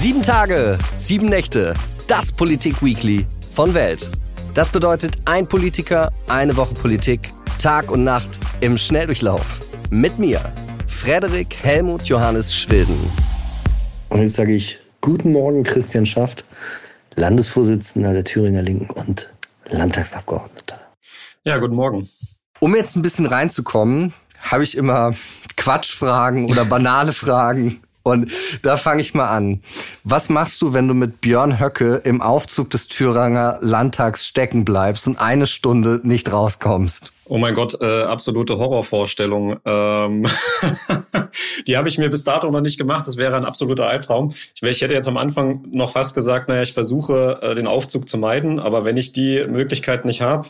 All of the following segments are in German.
Sieben Tage, sieben Nächte, das Politik-Weekly von Welt. Das bedeutet ein Politiker, eine Woche Politik, Tag und Nacht im Schnelldurchlauf. Mit mir, Frederik Helmut Johannes Schwilden. Und jetzt sage ich Guten Morgen, Christian Schaft, Landesvorsitzender der Thüringer Linken und Landtagsabgeordneter. Ja, guten Morgen. Um jetzt ein bisschen reinzukommen, habe ich immer Quatschfragen oder banale Fragen. Und da fange ich mal an. Was machst du, wenn du mit Björn Höcke im Aufzug des Thüringer Landtags stecken bleibst und eine Stunde nicht rauskommst? Oh mein Gott, äh, absolute Horrorvorstellung. Ähm die habe ich mir bis dato noch nicht gemacht. Das wäre ein absoluter Albtraum. Ich, ich hätte jetzt am Anfang noch fast gesagt, naja, ich versuche äh, den Aufzug zu meiden, aber wenn ich die Möglichkeit nicht habe,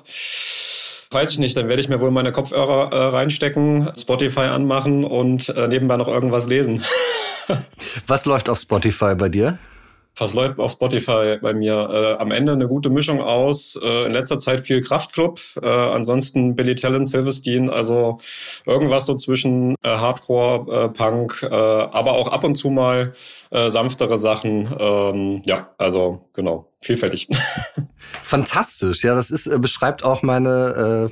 Weiß ich nicht, dann werde ich mir wohl meine Kopfhörer äh, reinstecken, Spotify anmachen und äh, nebenbei noch irgendwas lesen. Was läuft auf Spotify bei dir? Was läuft auf Spotify bei mir? Äh, am Ende eine gute Mischung aus. Äh, in letzter Zeit viel Kraftclub, äh, ansonsten Billy Talent, Silverstein, also irgendwas so zwischen äh, Hardcore, äh, Punk, äh, aber auch ab und zu mal sanftere Sachen. Ähm, ja, also genau, vielfältig. Fantastisch, ja, das ist beschreibt auch meine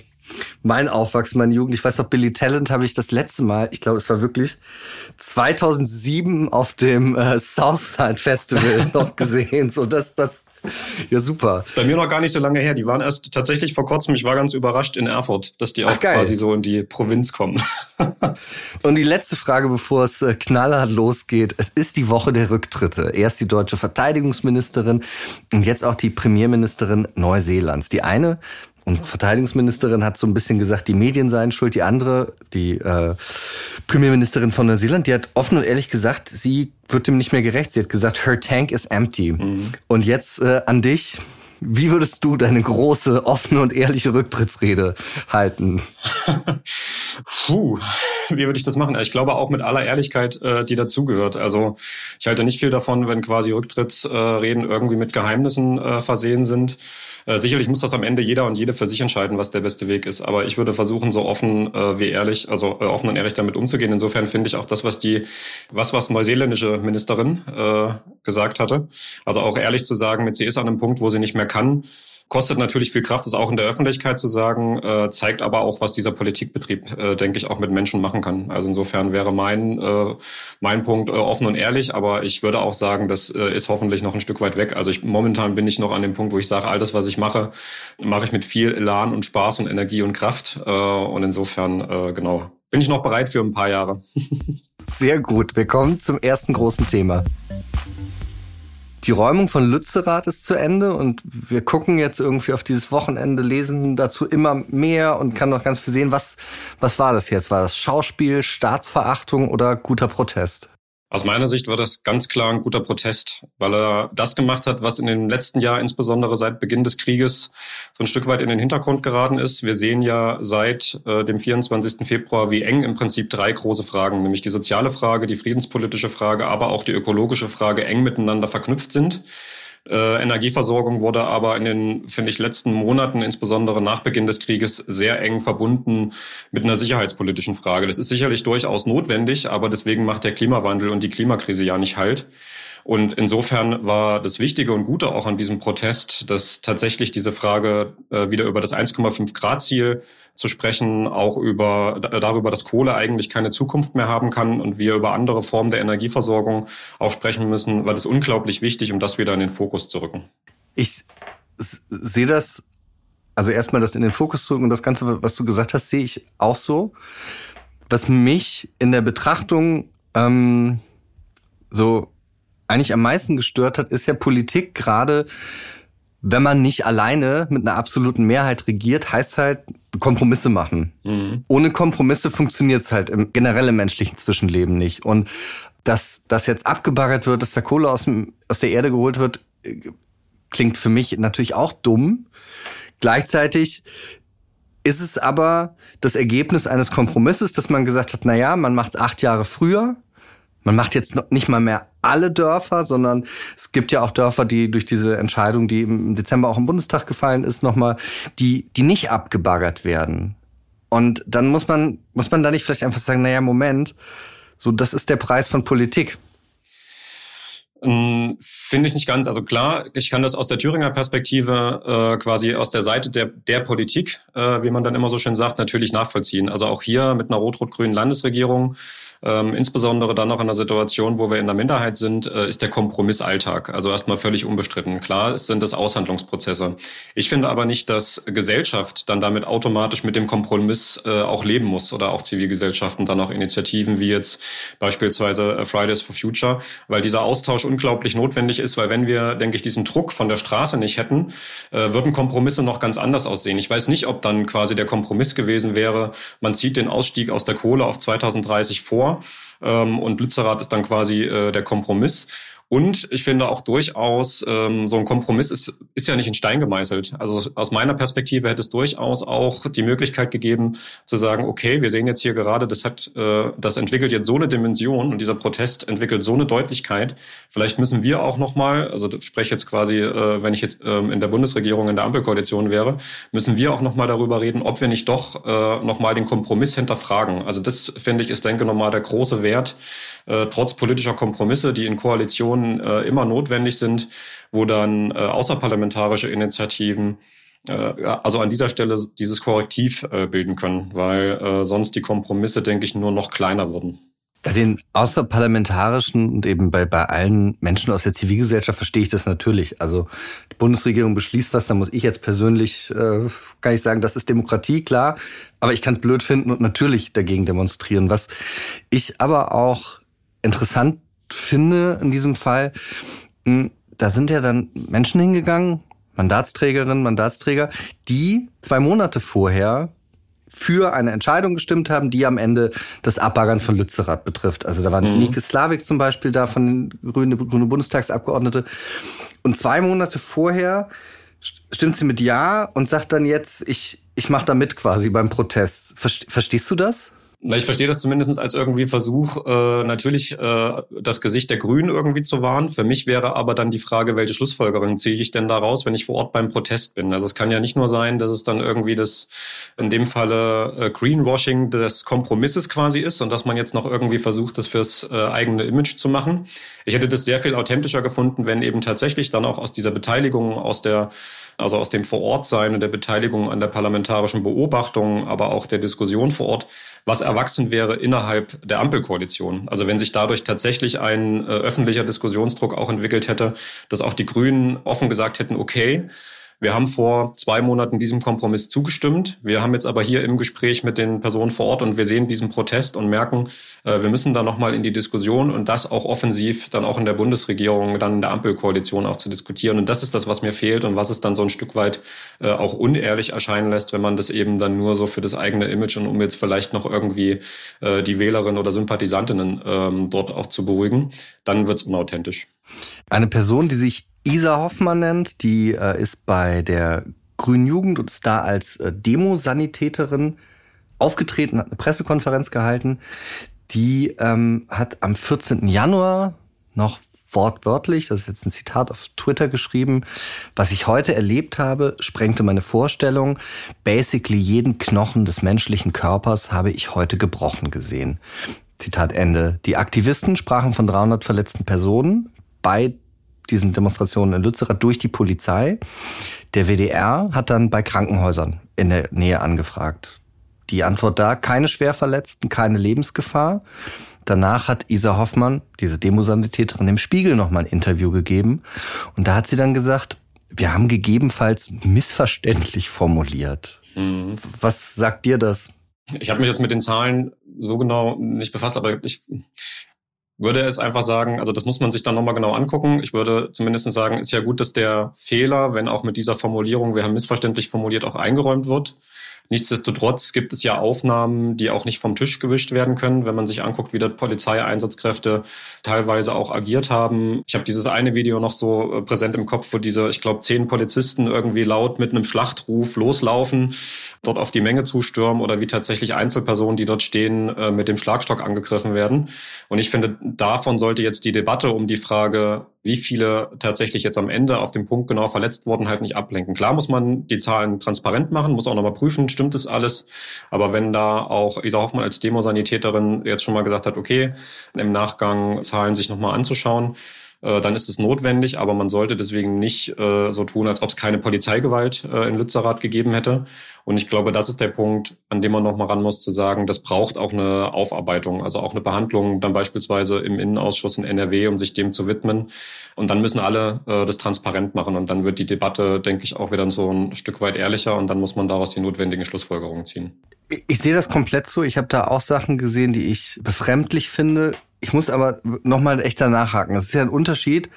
mein Aufwachsen, meine Jugend. Ich weiß noch, Billy Talent habe ich das letzte Mal, ich glaube, es war wirklich 2007 auf dem äh, Southside Festival noch gesehen. So, das, das, ja super. Ist bei mir noch gar nicht so lange her. Die waren erst tatsächlich vor kurzem. Ich war ganz überrascht in Erfurt, dass die auch Ach, quasi so in die Provinz kommen. Und die letzte Frage, bevor es äh, knallhart losgeht. Es ist die Woche der Rücktritte. Erst die deutsche Verteidigungsministerin und jetzt auch die Premierministerin Neuseelands. Die eine Unsere Verteidigungsministerin hat so ein bisschen gesagt, die Medien seien schuld. Die andere, die äh, Premierministerin von Neuseeland, die hat offen und ehrlich gesagt, sie wird dem nicht mehr gerecht. Sie hat gesagt, her tank is empty. Mhm. Und jetzt äh, an dich. Wie würdest du deine große, offene und ehrliche Rücktrittsrede halten? Puh, wie würde ich das machen? Ich glaube auch mit aller Ehrlichkeit, äh, die dazugehört. Also ich halte nicht viel davon, wenn quasi Rücktrittsreden irgendwie mit Geheimnissen äh, versehen sind. Äh, sicherlich muss das am Ende jeder und jede für sich entscheiden, was der beste Weg ist. Aber ich würde versuchen, so offen wie ehrlich, also offen und ehrlich damit umzugehen. Insofern finde ich auch das, was die, was was neuseeländische Ministerin gesagt hatte, also auch ehrlich zu sagen, mit sie ist an einem Punkt, wo sie nicht mehr kann Kostet natürlich viel Kraft, das auch in der Öffentlichkeit zu sagen, äh, zeigt aber auch, was dieser Politikbetrieb, äh, denke ich, auch mit Menschen machen kann. Also insofern wäre mein, äh, mein Punkt äh, offen und ehrlich, aber ich würde auch sagen, das äh, ist hoffentlich noch ein Stück weit weg. Also ich, momentan bin ich noch an dem Punkt, wo ich sage, all das, was ich mache, mache ich mit viel Elan und Spaß und Energie und Kraft. Äh, und insofern, genau, bin ich noch bereit für ein paar Jahre. Sehr gut. Wir kommen zum ersten großen Thema. Die Räumung von Lützerath ist zu Ende und wir gucken jetzt irgendwie auf dieses Wochenende, lesen dazu immer mehr und kann noch ganz viel sehen. Was, was war das jetzt? War das Schauspiel, Staatsverachtung oder guter Protest? Aus meiner Sicht war das ganz klar ein guter Protest, weil er das gemacht hat, was in den letzten Jahren, insbesondere seit Beginn des Krieges, so ein Stück weit in den Hintergrund geraten ist. Wir sehen ja seit äh, dem 24. Februar, wie eng im Prinzip drei große Fragen, nämlich die soziale Frage, die friedenspolitische Frage, aber auch die ökologische Frage eng miteinander verknüpft sind. Äh, Energieversorgung wurde aber in den, finde ich, letzten Monaten, insbesondere nach Beginn des Krieges, sehr eng verbunden mit einer sicherheitspolitischen Frage. Das ist sicherlich durchaus notwendig, aber deswegen macht der Klimawandel und die Klimakrise ja nicht halt. Und insofern war das Wichtige und Gute auch an diesem Protest, dass tatsächlich diese Frage äh, wieder über das 1,5 Grad Ziel zu sprechen, auch über darüber, dass Kohle eigentlich keine Zukunft mehr haben kann und wir über andere Formen der Energieversorgung auch sprechen müssen, weil das unglaublich wichtig, um das wieder in den Fokus zu rücken. Ich sehe das, also erstmal das in den Fokus zu rücken und das Ganze, was du gesagt hast, sehe ich auch so. Was mich in der Betrachtung ähm, so eigentlich am meisten gestört hat, ist ja Politik gerade, wenn man nicht alleine mit einer absoluten Mehrheit regiert, heißt halt Kompromisse machen. Mhm. Ohne Kompromisse funktioniert es halt im generellen menschlichen Zwischenleben nicht. Und dass das jetzt abgebaggert wird, dass der Kohle aus, dem, aus der Erde geholt wird, klingt für mich natürlich auch dumm. Gleichzeitig ist es aber das Ergebnis eines Kompromisses, dass man gesagt hat, na ja, man macht es acht Jahre früher, man macht jetzt nicht mal mehr alle Dörfer, sondern es gibt ja auch Dörfer, die durch diese Entscheidung, die im Dezember auch im Bundestag gefallen ist, nochmal, die, die nicht abgebaggert werden. Und dann muss man, muss man da nicht vielleicht einfach sagen, naja, Moment, so, das ist der Preis von Politik. Ähm, Finde ich nicht ganz. Also klar, ich kann das aus der Thüringer Perspektive äh, quasi aus der Seite der, der Politik, äh, wie man dann immer so schön sagt, natürlich nachvollziehen. Also auch hier mit einer rot-rot-grünen Landesregierung ähm, insbesondere dann noch in einer Situation, wo wir in der Minderheit sind, äh, ist der Kompromissalltag. Also erstmal völlig unbestritten. Klar es sind das Aushandlungsprozesse. Ich finde aber nicht, dass Gesellschaft dann damit automatisch mit dem Kompromiss äh, auch leben muss oder auch Zivilgesellschaften, dann auch Initiativen wie jetzt beispielsweise äh, Fridays for Future, weil dieser Austausch unglaublich notwendig ist, weil wenn wir, denke ich, diesen Druck von der Straße nicht hätten, äh, würden Kompromisse noch ganz anders aussehen. Ich weiß nicht, ob dann quasi der Kompromiss gewesen wäre, man zieht den Ausstieg aus der Kohle auf 2030 vor. Ähm, und Lützerath ist dann quasi äh, der Kompromiss. Und ich finde auch durchaus, ähm, so ein Kompromiss ist, ist ja nicht in Stein gemeißelt. Also aus meiner Perspektive hätte es durchaus auch die Möglichkeit gegeben, zu sagen, okay, wir sehen jetzt hier gerade, das hat, äh, das entwickelt jetzt so eine Dimension und dieser Protest entwickelt so eine Deutlichkeit. Vielleicht müssen wir auch nochmal, also ich spreche jetzt quasi, äh, wenn ich jetzt ähm, in der Bundesregierung, in der Ampelkoalition wäre, müssen wir auch nochmal darüber reden, ob wir nicht doch äh, nochmal den Kompromiss hinterfragen. Also das, finde ich, ist, denke ich, nochmal der große Wert, äh, trotz politischer Kompromisse, die in Koalitionen Diskussionen äh, immer notwendig sind, wo dann äh, außerparlamentarische Initiativen äh, also an dieser Stelle dieses Korrektiv äh, bilden können, weil äh, sonst die Kompromisse, denke ich, nur noch kleiner würden. Bei den außerparlamentarischen und eben bei, bei allen Menschen aus der Zivilgesellschaft verstehe ich das natürlich. Also die Bundesregierung beschließt was, dann muss ich jetzt persönlich, äh, kann ich sagen, das ist Demokratie, klar. Aber ich kann es blöd finden und natürlich dagegen demonstrieren. Was ich aber auch interessant finde in diesem Fall, hm, da sind ja dann Menschen hingegangen, Mandatsträgerinnen, Mandatsträger, die zwei Monate vorher für eine Entscheidung gestimmt haben, die am Ende das Abbaggern von Lützerath betrifft. Also da war mhm. Nike Slavik zum Beispiel da von den Grünen, Grüne Bundestagsabgeordnete. Und zwei Monate vorher stimmt sie mit Ja und sagt dann jetzt, ich, ich mache da mit quasi beim Protest. Verstehst du das? Na, ich verstehe das zumindest als irgendwie Versuch, äh, natürlich äh, das Gesicht der Grünen irgendwie zu wahren. Für mich wäre aber dann die Frage, welche Schlussfolgerung ziehe ich denn daraus, wenn ich vor Ort beim Protest bin? Also es kann ja nicht nur sein, dass es dann irgendwie das, in dem Falle äh, Greenwashing des Kompromisses quasi ist und dass man jetzt noch irgendwie versucht, das fürs äh, eigene Image zu machen. Ich hätte das sehr viel authentischer gefunden, wenn eben tatsächlich dann auch aus dieser Beteiligung, aus der also aus dem Vorortsein und der Beteiligung an der parlamentarischen Beobachtung, aber auch der Diskussion vor Ort, was erwachsen wäre innerhalb der Ampelkoalition. Also wenn sich dadurch tatsächlich ein äh, öffentlicher Diskussionsdruck auch entwickelt hätte, dass auch die Grünen offen gesagt hätten, okay, wir haben vor zwei Monaten diesem Kompromiss zugestimmt. Wir haben jetzt aber hier im Gespräch mit den Personen vor Ort und wir sehen diesen Protest und merken, äh, wir müssen da nochmal in die Diskussion und das auch offensiv dann auch in der Bundesregierung, dann in der Ampelkoalition auch zu diskutieren. Und das ist das, was mir fehlt und was es dann so ein Stück weit äh, auch unehrlich erscheinen lässt, wenn man das eben dann nur so für das eigene Image und um jetzt vielleicht noch irgendwie äh, die Wählerinnen oder Sympathisantinnen ähm, dort auch zu beruhigen, dann wird es unauthentisch. Eine Person, die sich Isa Hoffmann nennt. Die äh, ist bei der Grünen Jugend und ist da als äh, Demosanitäterin aufgetreten, hat eine Pressekonferenz gehalten. Die ähm, hat am 14. Januar noch wortwörtlich, das ist jetzt ein Zitat auf Twitter geschrieben, was ich heute erlebt habe, sprengte meine Vorstellung. Basically jeden Knochen des menschlichen Körpers habe ich heute gebrochen gesehen. Zitat Ende. Die Aktivisten sprachen von 300 verletzten Personen bei diesen Demonstrationen in Lützerath durch die Polizei. Der WDR hat dann bei Krankenhäusern in der Nähe angefragt. Die Antwort da, keine Schwerverletzten, keine Lebensgefahr. Danach hat Isa Hoffmann, diese Demosanitäterin, im Spiegel nochmal ein Interview gegeben. Und da hat sie dann gesagt, wir haben gegebenenfalls missverständlich formuliert. Mhm. Was sagt dir das? Ich habe mich jetzt mit den Zahlen so genau nicht befasst, aber ich würde jetzt einfach sagen, also das muss man sich dann nochmal genau angucken. Ich würde zumindest sagen, ist ja gut, dass der Fehler, wenn auch mit dieser Formulierung, wir haben missverständlich formuliert, auch eingeräumt wird. Nichtsdestotrotz gibt es ja Aufnahmen, die auch nicht vom Tisch gewischt werden können, wenn man sich anguckt, wie dort Polizeieinsatzkräfte teilweise auch agiert haben. Ich habe dieses eine Video noch so äh, präsent im Kopf, wo diese, ich glaube, zehn Polizisten irgendwie laut mit einem Schlachtruf loslaufen, dort auf die Menge zustürmen oder wie tatsächlich Einzelpersonen, die dort stehen, äh, mit dem Schlagstock angegriffen werden. Und ich finde, davon sollte jetzt die Debatte um die Frage, wie viele tatsächlich jetzt am Ende auf dem Punkt genau verletzt wurden, halt nicht ablenken. Klar muss man die Zahlen transparent machen, muss auch nochmal prüfen, stimmt das alles. Aber wenn da auch Isa Hoffmann als Demosanitäterin jetzt schon mal gesagt hat, okay, im Nachgang Zahlen sich nochmal anzuschauen, äh, dann ist es notwendig, aber man sollte deswegen nicht äh, so tun, als ob es keine Polizeigewalt äh, in Lützerath gegeben hätte. Und ich glaube, das ist der Punkt, an dem man noch mal ran muss, zu sagen, das braucht auch eine Aufarbeitung, also auch eine Behandlung dann beispielsweise im Innenausschuss in NRW, um sich dem zu widmen. Und dann müssen alle äh, das transparent machen und dann wird die Debatte, denke ich, auch wieder so ein Stück weit ehrlicher und dann muss man daraus die notwendigen Schlussfolgerungen ziehen. Ich sehe das komplett so. Ich habe da auch Sachen gesehen, die ich befremdlich finde. Ich muss aber nochmal echt danach haken. Es ist ja ein Unterschied,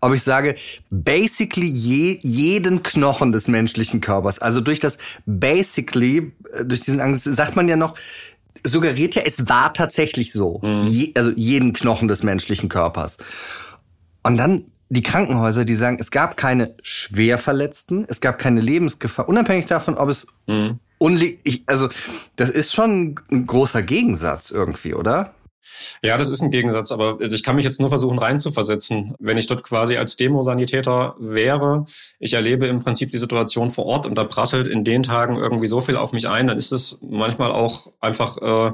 ob ich sage, basically je, jeden Knochen des menschlichen Körpers, also durch das basically, äh, durch diesen Angst, sagt man ja noch, suggeriert ja, es war tatsächlich so. Mhm. Je, also jeden Knochen des menschlichen Körpers. Und dann die Krankenhäuser, die sagen, es gab keine Schwerverletzten, es gab keine Lebensgefahr, unabhängig davon, ob es mhm. unle ich, also das ist schon ein großer Gegensatz irgendwie, oder? Ja, das ist ein Gegensatz, aber also ich kann mich jetzt nur versuchen reinzuversetzen. Wenn ich dort quasi als Demosanitäter wäre, ich erlebe im Prinzip die Situation vor Ort und da prasselt in den Tagen irgendwie so viel auf mich ein, dann ist es manchmal auch einfach äh,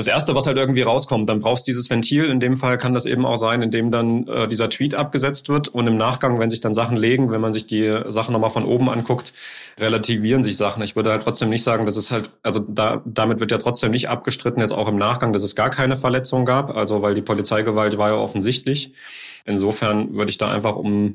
das Erste, was halt irgendwie rauskommt, dann brauchst du dieses Ventil. In dem Fall kann das eben auch sein, indem dann äh, dieser Tweet abgesetzt wird und im Nachgang, wenn sich dann Sachen legen, wenn man sich die Sachen nochmal von oben anguckt, relativieren sich Sachen. Ich würde halt trotzdem nicht sagen, dass es halt, also da, damit wird ja trotzdem nicht abgestritten, jetzt auch im Nachgang, dass es gar keine Verletzung gab, also weil die Polizeigewalt war ja offensichtlich. Insofern würde ich da einfach um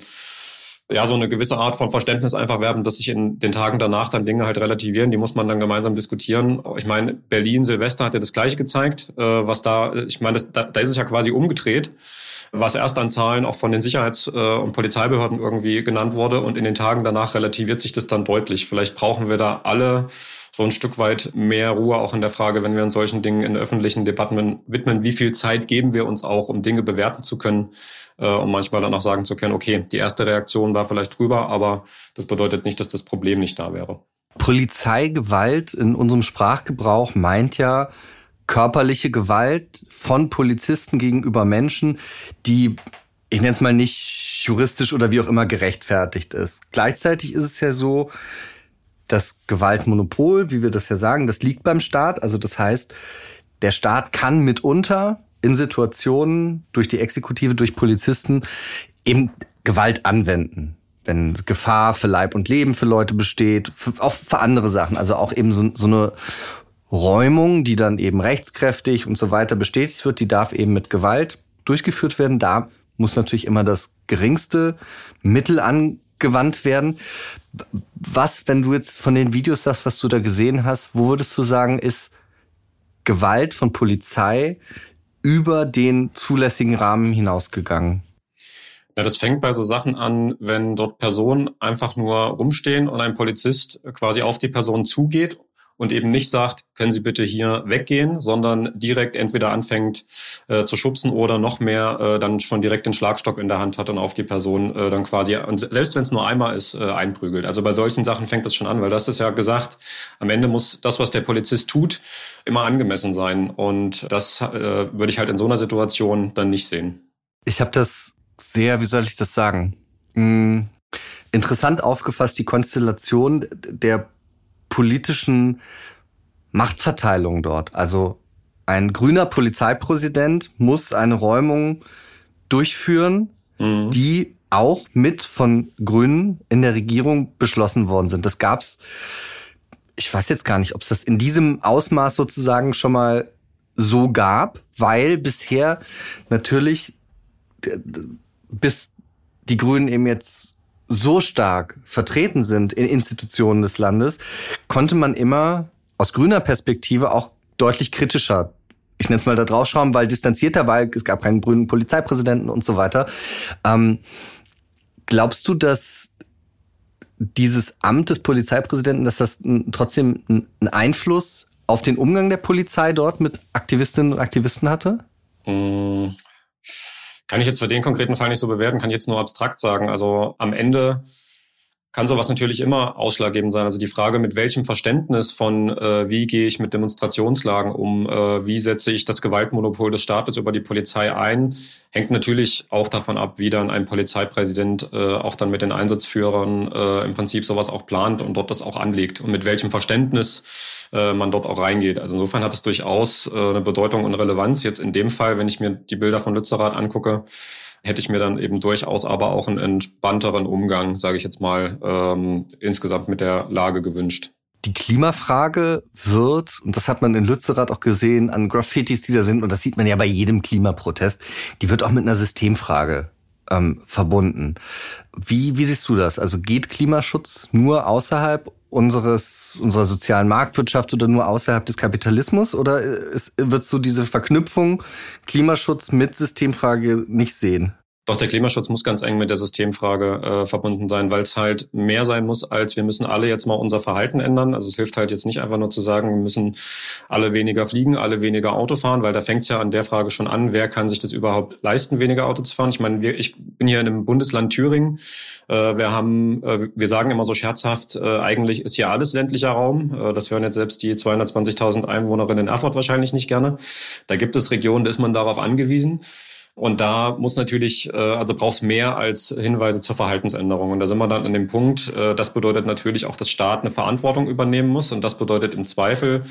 ja, so eine gewisse Art von Verständnis einfach werben, dass sich in den Tagen danach dann Dinge halt relativieren. Die muss man dann gemeinsam diskutieren. Ich meine, Berlin, Silvester hat ja das Gleiche gezeigt, äh, was da, ich meine, das, da, da ist es ja quasi umgedreht, was erst an Zahlen auch von den Sicherheits- äh, und Polizeibehörden irgendwie genannt wurde. Und in den Tagen danach relativiert sich das dann deutlich. Vielleicht brauchen wir da alle so ein Stück weit mehr Ruhe auch in der Frage, wenn wir uns solchen Dingen in öffentlichen Debatten widmen, wie viel Zeit geben wir uns auch, um Dinge bewerten zu können äh, um manchmal dann auch sagen zu können, okay, die erste Reaktion war vielleicht drüber, aber das bedeutet nicht, dass das Problem nicht da wäre. Polizeigewalt in unserem Sprachgebrauch meint ja körperliche Gewalt von Polizisten gegenüber Menschen, die ich nenne es mal nicht juristisch oder wie auch immer gerechtfertigt ist. Gleichzeitig ist es ja so, das Gewaltmonopol, wie wir das ja sagen, das liegt beim Staat. Also das heißt, der Staat kann mitunter in Situationen durch die Exekutive, durch Polizisten eben Gewalt anwenden. Wenn Gefahr für Leib und Leben für Leute besteht, auch für andere Sachen. Also auch eben so, so eine Räumung, die dann eben rechtskräftig und so weiter bestätigt wird, die darf eben mit Gewalt durchgeführt werden. Da muss natürlich immer das geringste Mittel angewandt werden. Was, wenn du jetzt von den Videos sagst, was du da gesehen hast, wo würdest du sagen, ist Gewalt von Polizei über den zulässigen Rahmen hinausgegangen? Ja, das fängt bei so Sachen an, wenn dort Personen einfach nur rumstehen und ein Polizist quasi auf die Person zugeht und eben nicht sagt, können Sie bitte hier weggehen, sondern direkt entweder anfängt äh, zu schubsen oder noch mehr äh, dann schon direkt den Schlagstock in der Hand hat und auf die Person äh, dann quasi, und selbst wenn es nur einmal ist, äh, einprügelt. Also bei solchen Sachen fängt das schon an, weil das ist ja gesagt, am Ende muss das, was der Polizist tut, immer angemessen sein. Und das äh, würde ich halt in so einer Situation dann nicht sehen. Ich habe das sehr, wie soll ich das sagen? Hm, interessant aufgefasst, die Konstellation der politischen Machtverteilung dort. Also ein grüner Polizeipräsident muss eine Räumung durchführen, mhm. die auch mit von Grünen in der Regierung beschlossen worden sind. Das gab's, ich weiß jetzt gar nicht, ob es das in diesem Ausmaß sozusagen schon mal so gab, weil bisher natürlich bis die Grünen eben jetzt so stark vertreten sind in Institutionen des Landes, konnte man immer aus grüner Perspektive auch deutlich kritischer ich nenne es mal da drauf schauen, weil distanzierter, weil es gab keinen grünen Polizeipräsidenten und so weiter. Ähm, glaubst du, dass dieses Amt des Polizeipräsidenten, dass das trotzdem einen Einfluss auf den Umgang der Polizei dort mit Aktivistinnen und Aktivisten hatte? Mmh. Kann ich jetzt für den konkreten Fall nicht so bewerten, kann ich jetzt nur abstrakt sagen. Also am Ende kann sowas natürlich immer ausschlaggebend sein. Also die Frage, mit welchem Verständnis von, äh, wie gehe ich mit Demonstrationslagen um, äh, wie setze ich das Gewaltmonopol des Staates über die Polizei ein, hängt natürlich auch davon ab, wie dann ein Polizeipräsident äh, auch dann mit den Einsatzführern äh, im Prinzip sowas auch plant und dort das auch anlegt und mit welchem Verständnis äh, man dort auch reingeht. Also insofern hat es durchaus äh, eine Bedeutung und Relevanz. Jetzt in dem Fall, wenn ich mir die Bilder von Lützerath angucke, hätte ich mir dann eben durchaus aber auch einen entspannteren Umgang, sage ich jetzt mal, ähm, insgesamt mit der Lage gewünscht. Die Klimafrage wird, und das hat man in Lützerath auch gesehen, an Graffitis, die da sind, und das sieht man ja bei jedem Klimaprotest, die wird auch mit einer Systemfrage ähm, verbunden. Wie, wie siehst du das? Also geht Klimaschutz nur außerhalb unseres, unserer sozialen Marktwirtschaft oder nur außerhalb des Kapitalismus? Oder ist, wird so diese Verknüpfung Klimaschutz mit Systemfrage nicht sehen? Doch der Klimaschutz muss ganz eng mit der Systemfrage äh, verbunden sein, weil es halt mehr sein muss, als wir müssen alle jetzt mal unser Verhalten ändern. Also es hilft halt jetzt nicht einfach nur zu sagen, wir müssen alle weniger fliegen, alle weniger Auto fahren, weil da fängt es ja an der Frage schon an, wer kann sich das überhaupt leisten, weniger Auto zu fahren. Ich meine, wir, ich bin hier in einem Bundesland Thüringen. Äh, wir haben, äh, wir sagen immer so scherzhaft, äh, eigentlich ist hier alles ländlicher Raum. Äh, das hören jetzt selbst die 220.000 Einwohnerinnen in Erfurt wahrscheinlich nicht gerne. Da gibt es Regionen, da ist man darauf angewiesen. Und da muss natürlich, äh, also brauchst mehr als Hinweise zur Verhaltensänderung. Und da sind wir dann an dem Punkt, äh, das bedeutet natürlich auch, dass Staat eine Verantwortung übernehmen muss. Und das bedeutet im Zweifel,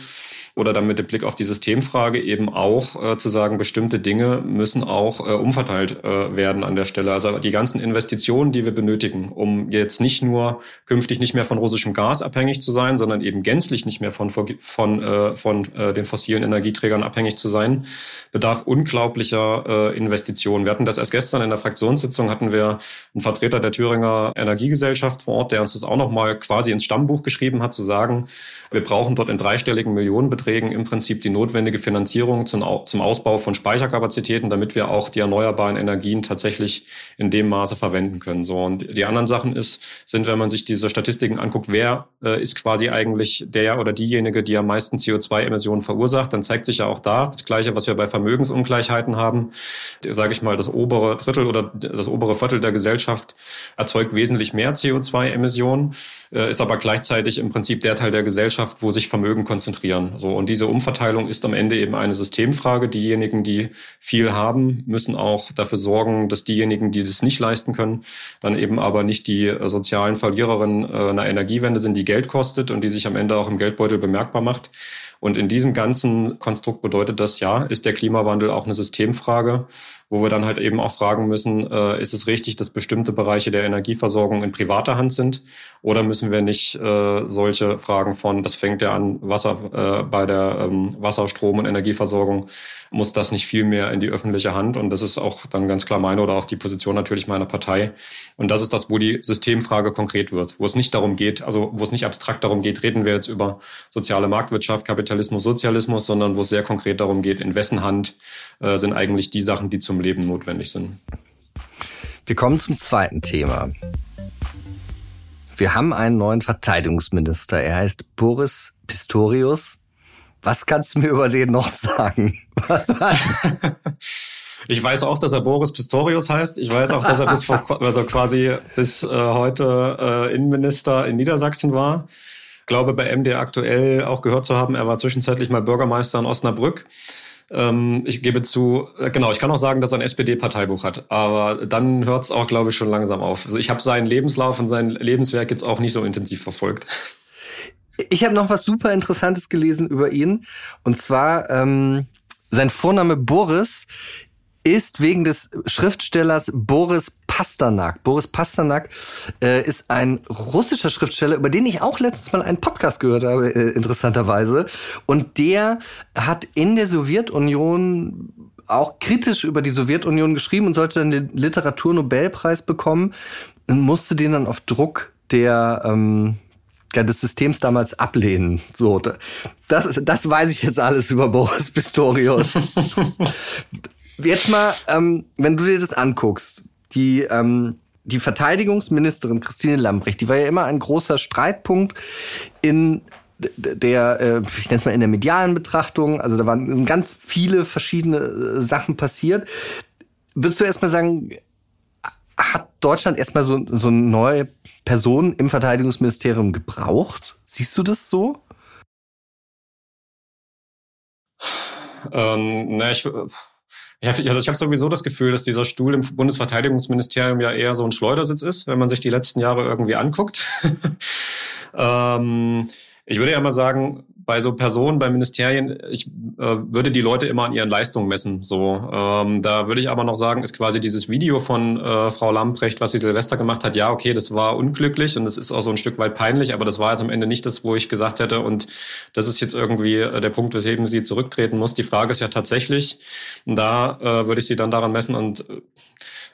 oder dann mit dem Blick auf die Systemfrage eben auch äh, zu sagen, bestimmte Dinge müssen auch äh, umverteilt äh, werden an der Stelle. Also die ganzen Investitionen, die wir benötigen, um jetzt nicht nur künftig nicht mehr von russischem Gas abhängig zu sein, sondern eben gänzlich nicht mehr von, von, äh, von äh, den fossilen Energieträgern abhängig zu sein, bedarf unglaublicher äh, Investitionen. Wir hatten das erst gestern in der Fraktionssitzung, hatten wir einen Vertreter der Thüringer Energiegesellschaft vor Ort, der uns das auch nochmal quasi ins Stammbuch geschrieben hat, zu sagen, wir brauchen dort in dreistelligen Millionenbeträgen im Prinzip die notwendige Finanzierung zum, zum Ausbau von Speicherkapazitäten, damit wir auch die erneuerbaren Energien tatsächlich in dem Maße verwenden können. So und die anderen Sachen ist, sind, wenn man sich diese Statistiken anguckt, wer äh, ist quasi eigentlich der oder diejenige, die am meisten CO2-Emissionen verursacht, dann zeigt sich ja auch da das Gleiche, was wir bei Vermögensungleichheiten haben. Sage ich mal, das obere Drittel oder das obere Viertel der Gesellschaft erzeugt wesentlich mehr CO2-Emissionen, äh, ist aber gleichzeitig im Prinzip der Teil der Gesellschaft Gesellschaft, wo sich Vermögen konzentrieren. So und diese Umverteilung ist am Ende eben eine Systemfrage. Diejenigen, die viel haben, müssen auch dafür sorgen, dass diejenigen, die das nicht leisten können, dann eben aber nicht die äh, sozialen Verliererinnen äh, einer Energiewende sind, die Geld kostet und die sich am Ende auch im Geldbeutel bemerkbar macht. Und in diesem ganzen Konstrukt bedeutet das ja, ist der Klimawandel auch eine Systemfrage, wo wir dann halt eben auch fragen müssen, äh, ist es richtig, dass bestimmte Bereiche der Energieversorgung in privater Hand sind? Oder müssen wir nicht äh, solche Fragen von, das fängt ja an, Wasser äh, bei der ähm, Wasser, und Energieversorgung, muss das nicht viel mehr in die öffentliche Hand? Und das ist auch dann ganz klar meine oder auch die Position natürlich meiner Partei. Und das ist das, wo die Systemfrage konkret wird, wo es nicht darum geht, also wo es nicht abstrakt darum geht, reden wir jetzt über soziale Marktwirtschaft, Kapitalismus, Kapitalismus, Sozialismus, sondern wo es sehr konkret darum geht, in wessen Hand äh, sind eigentlich die Sachen, die zum Leben notwendig sind. Wir kommen zum zweiten Thema. Wir haben einen neuen Verteidigungsminister. Er heißt Boris Pistorius. Was kannst du mir über den noch sagen? ich weiß auch, dass er Boris Pistorius heißt. Ich weiß auch, dass er bis vor, also quasi bis äh, heute äh, Innenminister in Niedersachsen war glaube bei MD aktuell auch gehört zu haben, er war zwischenzeitlich mal Bürgermeister in Osnabrück. Ähm, ich gebe zu, äh, genau, ich kann auch sagen, dass er ein SPD-Parteibuch hat, aber dann hört es auch, glaube ich, schon langsam auf. Also ich habe seinen Lebenslauf und sein Lebenswerk jetzt auch nicht so intensiv verfolgt. Ich habe noch was super Interessantes gelesen über ihn. Und zwar ähm, sein Vorname Boris ist wegen des Schriftstellers Boris Pasternak. Boris Pasternak äh, ist ein russischer Schriftsteller, über den ich auch letztes Mal einen Podcast gehört habe, äh, interessanterweise. Und der hat in der Sowjetunion auch kritisch über die Sowjetunion geschrieben und sollte dann den Literaturnobelpreis bekommen und musste den dann auf Druck der ähm, ja, des Systems damals ablehnen. So, das, das weiß ich jetzt alles über Boris Pistorius. Jetzt mal, ähm, wenn du dir das anguckst, die, ähm, die Verteidigungsministerin Christine Lambrecht, die war ja immer ein großer Streitpunkt in der, äh, ich nenne es mal in der medialen Betrachtung, also da waren ganz viele verschiedene äh, Sachen passiert. Würdest du erstmal sagen, hat Deutschland erstmal so, so eine neue Person im Verteidigungsministerium gebraucht? Siehst du das so? Ähm, na, ich ja, also ich habe sowieso das Gefühl, dass dieser Stuhl im Bundesverteidigungsministerium ja eher so ein Schleudersitz ist, wenn man sich die letzten Jahre irgendwie anguckt. ähm, ich würde ja mal sagen, bei so Personen, bei Ministerien, ich äh, würde die Leute immer an ihren Leistungen messen. So, ähm, da würde ich aber noch sagen, ist quasi dieses Video von äh, Frau Lamprecht, was sie Silvester gemacht hat. Ja, okay, das war unglücklich und das ist auch so ein Stück weit peinlich, aber das war jetzt am Ende nicht das, wo ich gesagt hätte und das ist jetzt irgendwie äh, der Punkt, weswegen sie zurücktreten muss. Die Frage ist ja tatsächlich, da äh, würde ich sie dann daran messen und äh,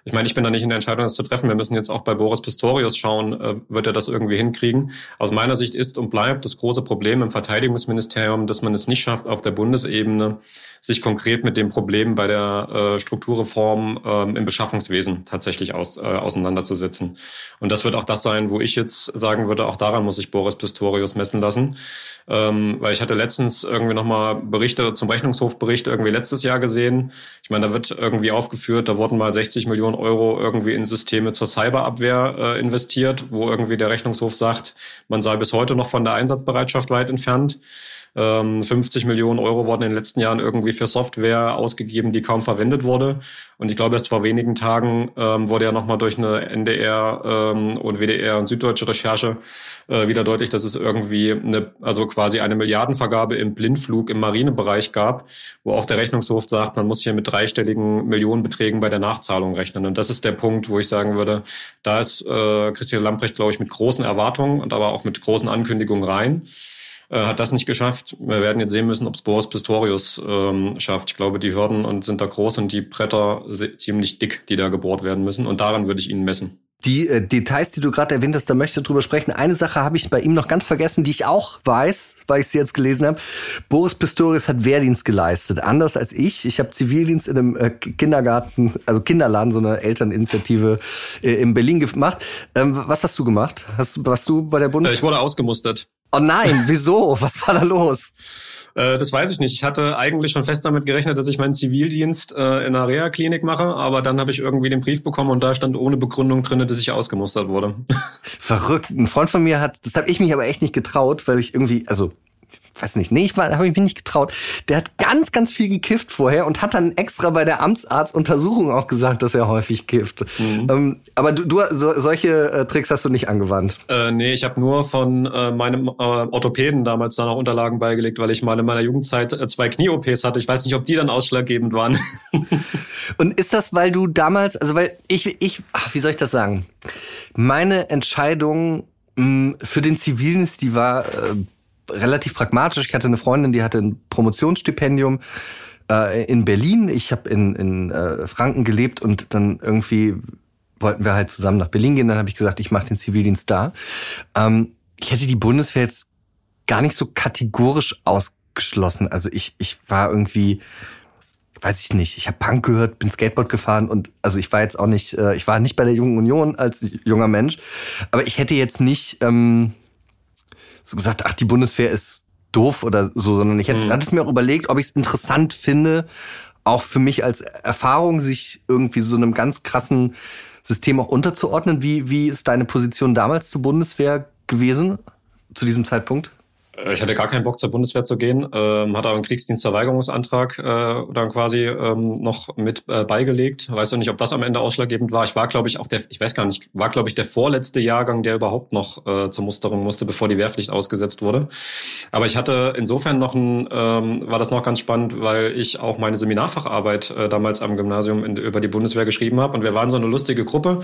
ich meine, ich bin da nicht in der Entscheidung, das zu treffen. Wir müssen jetzt auch bei Boris Pistorius schauen, äh, wird er das irgendwie hinkriegen. Aus meiner Sicht ist und bleibt das große Problem im Verteidigungsministerium, dass man es nicht schafft, auf der Bundesebene sich konkret mit dem Problem bei der äh, Strukturreform ähm, im Beschaffungswesen tatsächlich aus, äh, auseinanderzusetzen. Und das wird auch das sein, wo ich jetzt sagen würde, auch daran muss sich Boris Pistorius messen lassen. Ähm, weil ich hatte letztens irgendwie nochmal Berichte zum Rechnungshofbericht irgendwie letztes Jahr gesehen. Ich meine, da wird irgendwie aufgeführt, da wurden mal 60 Millionen Euro irgendwie in Systeme zur Cyberabwehr äh, investiert, wo irgendwie der Rechnungshof sagt, man sei bis heute noch von der Einsatzbereitschaft weit entfernt. 50 ähm, Millionen Euro wurden in den letzten Jahren irgendwie für Software ausgegeben, die kaum verwendet wurde. Und ich glaube, erst vor wenigen Tagen ähm, wurde ja nochmal durch eine NDR ähm, und WDR und Süddeutsche Recherche äh, wieder deutlich, dass es irgendwie eine, also quasi eine Milliardenvergabe im Blindflug im Marinebereich gab, wo auch der Rechnungshof sagt, man muss hier mit dreistelligen Millionenbeträgen bei der Nachzahlung rechnen. Und das ist der Punkt, wo ich sagen würde, da ist äh, Christian Lamprecht, glaube ich, mit großen Erwartungen und aber auch mit großen Ankündigungen rein äh, hat das nicht geschafft. Wir werden jetzt sehen müssen, ob es Boris Pistorius ähm, schafft. Ich glaube, die Hürden und sind da groß und die Bretter ziemlich dick, die da gebohrt werden müssen. Und daran würde ich ihn messen. Die äh, Details, die du gerade erwähnt hast, da möchte ich drüber sprechen. Eine Sache habe ich bei ihm noch ganz vergessen, die ich auch weiß, weil ich sie jetzt gelesen habe. Boris Pistorius hat Wehrdienst geleistet. Anders als ich. Ich habe Zivildienst in einem äh, Kindergarten, also Kinderladen, so eine Elterninitiative äh, in Berlin gemacht. Ähm, was hast du gemacht? Hast, warst du bei der Bundeswehr? Ich wurde ausgemustert. Oh nein, wieso? Was war da los? Äh, das weiß ich nicht. Ich hatte eigentlich schon fest damit gerechnet, dass ich meinen Zivildienst äh, in einer Reha-Klinik mache, aber dann habe ich irgendwie den Brief bekommen und da stand ohne Begründung drin, dass ich ausgemustert wurde. Verrückt. Ein Freund von mir hat, das habe ich mich aber echt nicht getraut, weil ich irgendwie, also weiß nicht, nee, ich war, habe ich mich nicht getraut. Der hat ganz, ganz viel gekifft vorher und hat dann extra bei der Amtsarztuntersuchung auch gesagt, dass er häufig kifft. Mhm. Ähm, aber du, du so, solche äh, Tricks hast du nicht angewandt? Äh, nee, ich habe nur von äh, meinem äh, Orthopäden damals dann auch Unterlagen beigelegt, weil ich mal in meiner Jugendzeit äh, zwei Knie-OPs hatte. Ich weiß nicht, ob die dann ausschlaggebend waren. und ist das, weil du damals, also weil ich, ich, ach, wie soll ich das sagen? Meine Entscheidung mh, mm, für den Zivildienst, die war äh, relativ pragmatisch. Ich hatte eine Freundin, die hatte ein Promotionsstipendium äh, in Berlin. Ich habe in, in äh, Franken gelebt und dann irgendwie wollten wir halt zusammen nach Berlin gehen. Dann habe ich gesagt, ich mache den Zivildienst da. Ähm, ich hätte die Bundeswehr jetzt gar nicht so kategorisch ausgeschlossen. Also ich, ich war irgendwie, weiß ich nicht, ich habe Punk gehört, bin Skateboard gefahren und also ich war jetzt auch nicht, äh, ich war nicht bei der Jungen Union als junger Mensch, aber ich hätte jetzt nicht ähm, so gesagt, ach, die Bundeswehr ist doof oder so, sondern ich hätte, mhm. hatte es mir auch überlegt, ob ich es interessant finde, auch für mich als Erfahrung, sich irgendwie so einem ganz krassen System auch unterzuordnen. Wie, wie ist deine Position damals zur Bundeswehr gewesen, zu diesem Zeitpunkt? Äh, ich hatte gar keinen Bock zur Bundeswehr zu gehen, ähm, hatte aber einen Kriegsdienstverweigerungsantrag äh, dann quasi ähm, noch mit äh, beigelegt. Weiß auch nicht, ob das am Ende ausschlaggebend war. Ich war, glaube ich, auch der, ich weiß gar nicht, war, glaube ich, der vorletzte Jahrgang, der überhaupt noch äh, zur Musterung musste, bevor die Wehrpflicht ausgesetzt wurde. Aber ich hatte insofern noch ein, ähm, war das noch ganz spannend, weil ich auch meine Seminarfacharbeit äh, damals am Gymnasium in, über die Bundeswehr geschrieben habe. Und wir waren so eine lustige Gruppe,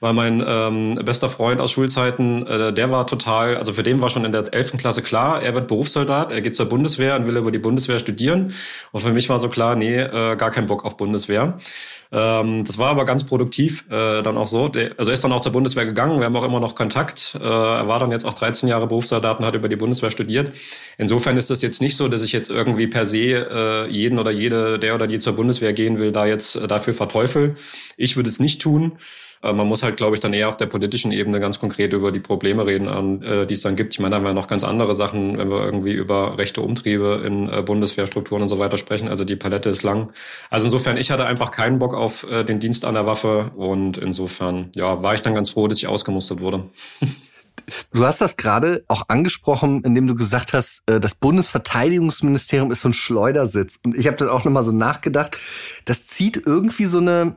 weil mein ähm, bester Freund aus Schulzeiten, äh, der war total, also für den war schon in der elften Klasse klar, er wird Berufssoldat, er geht zur Bundeswehr und will über die Bundeswehr studieren. Und für mich war so klar, nee, äh, gar kein Bock auf Bundeswehr. Ähm, das war aber ganz produktiv äh, dann auch so. Der, also er ist dann auch zur Bundeswehr gegangen, wir haben auch immer noch Kontakt. Äh, er war dann jetzt auch 13 Jahre Berufssoldat und hat über die Bundeswehr studiert. Insofern ist das jetzt nicht so, dass ich jetzt irgendwie per se äh, jeden oder jede, der oder die zur Bundeswehr gehen will, da jetzt äh, dafür verteufel. Ich würde es nicht tun. Äh, man muss halt, glaube ich, dann eher auf der politischen Ebene ganz konkret über die Probleme reden, äh, die es dann gibt. Ich meine, da haben wir noch ganz andere Sachen, wenn wir irgendwie über rechte Umtriebe in äh, Bundeswehrstrukturen und so weiter sprechen. Also die Palette ist lang. Also insofern, ich hatte einfach keinen Bock auf den Dienst an der Waffe und insofern, ja, war ich dann ganz froh, dass ich ausgemustert wurde. Du hast das gerade auch angesprochen, indem du gesagt hast, das Bundesverteidigungsministerium ist so ein Schleudersitz. Und ich habe dann auch nochmal so nachgedacht, das zieht irgendwie so eine,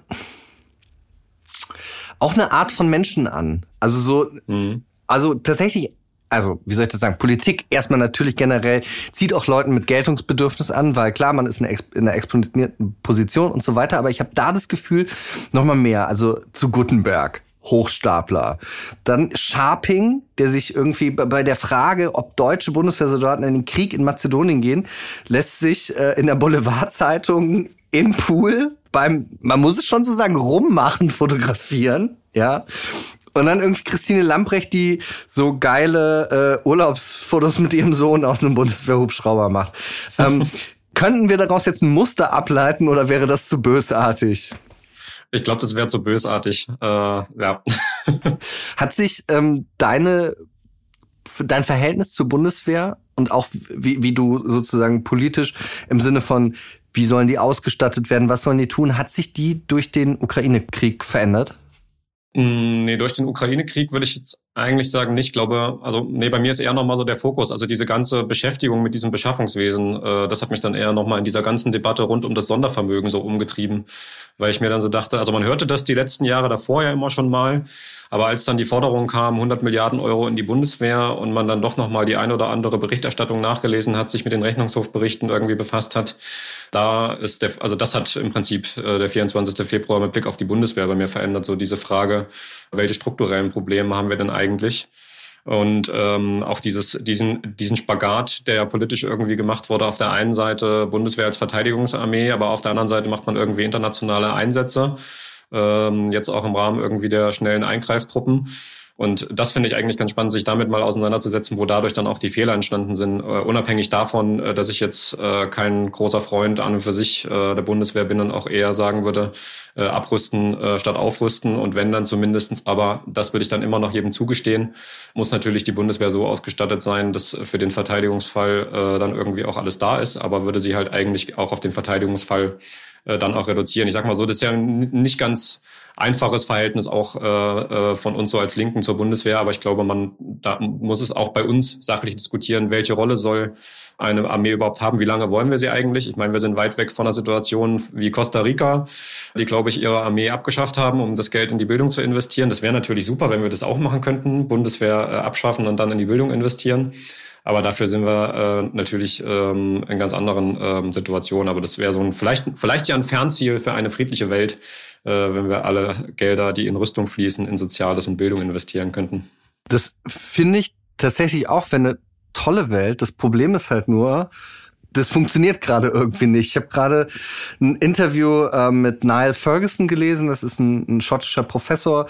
auch eine Art von Menschen an. Also so, mhm. also tatsächlich also wie soll ich das sagen, Politik erstmal natürlich generell zieht auch Leuten mit Geltungsbedürfnis an, weil klar, man ist in einer exponierten Position und so weiter, aber ich habe da das Gefühl, nochmal mehr, also zu Gutenberg. Hochstapler. Dann Sharping, der sich irgendwie bei der Frage, ob deutsche Bundeswehrsoldaten in den Krieg in Mazedonien gehen, lässt sich äh, in der Boulevardzeitung im Pool beim, man muss es schon so sagen, rummachen fotografieren, ja. Und dann irgendwie Christine Lamprecht, die so geile äh, Urlaubsfotos mit ihrem Sohn aus einem Bundeswehrhubschrauber macht. Ähm, könnten wir daraus jetzt ein Muster ableiten oder wäre das zu bösartig? Ich glaube, das wäre zu bösartig. Äh, ja. Hat sich ähm, deine dein Verhältnis zur Bundeswehr und auch wie, wie du sozusagen politisch im Sinne von wie sollen die ausgestattet werden, was sollen die tun, hat sich die durch den Ukraine-Krieg verändert? Mm, nee, durch den Ukraine-Krieg würde ich jetzt eigentlich sagen, nicht. Ich glaube, also nee, bei mir ist eher nochmal so der Fokus. Also diese ganze Beschäftigung mit diesem Beschaffungswesen, äh, das hat mich dann eher nochmal in dieser ganzen Debatte rund um das Sondervermögen so umgetrieben, weil ich mir dann so dachte, also man hörte das die letzten Jahre davor ja immer schon mal, aber als dann die Forderung kam, 100 Milliarden Euro in die Bundeswehr und man dann doch nochmal die eine oder andere Berichterstattung nachgelesen hat, sich mit den Rechnungshofberichten irgendwie befasst hat, da ist der, also das hat im Prinzip äh, der 24. Februar mit Blick auf die Bundeswehr bei mir verändert, so diese Frage, welche strukturellen Probleme haben wir denn eigentlich? Und ähm, auch dieses, diesen, diesen Spagat, der ja politisch irgendwie gemacht wurde, auf der einen Seite Bundeswehr als Verteidigungsarmee, aber auf der anderen Seite macht man irgendwie internationale Einsätze ähm, jetzt auch im Rahmen irgendwie der schnellen Eingreiftruppen. Und das finde ich eigentlich ganz spannend, sich damit mal auseinanderzusetzen, wo dadurch dann auch die Fehler entstanden sind, uh, unabhängig davon, uh, dass ich jetzt uh, kein großer Freund an und für sich der Bundeswehr bin und auch eher sagen würde, abrüsten statt aufrüsten und wenn dann zumindestens, aber das würde ich dann immer noch jedem zugestehen, muss natürlich die Bundeswehr so ausgestattet sein, dass für den Verteidigungsfall dann irgendwie auch alles da ist, aber würde sie halt eigentlich auch auf den Verteidigungsfall äh, dann auch reduzieren. Ich sag mal so, das ist ja nicht ganz einfaches Verhältnis auch äh, äh, von uns so als Linken zur Bundeswehr, aber ich glaube, man da muss es auch bei uns sachlich diskutieren, welche Rolle soll eine Armee überhaupt haben, wie lange wollen wir sie eigentlich? Ich meine, wir sind weit weg von einer Situation wie Costa Rica, die, glaube ich, ihre Armee abgeschafft haben, um das Geld in die Bildung zu investieren. Das wäre natürlich super, wenn wir das auch machen könnten, Bundeswehr äh, abschaffen und dann in die Bildung investieren. Aber dafür sind wir äh, natürlich ähm, in ganz anderen ähm, Situationen. Aber das wäre so ein vielleicht, vielleicht ja ein Fernziel für eine friedliche Welt, äh, wenn wir alle Gelder, die in Rüstung fließen, in Soziales und Bildung investieren könnten. Das finde ich tatsächlich auch für eine tolle Welt. Das Problem ist halt nur, das funktioniert gerade irgendwie nicht. Ich habe gerade ein Interview äh, mit Niall Ferguson gelesen. Das ist ein, ein schottischer Professor,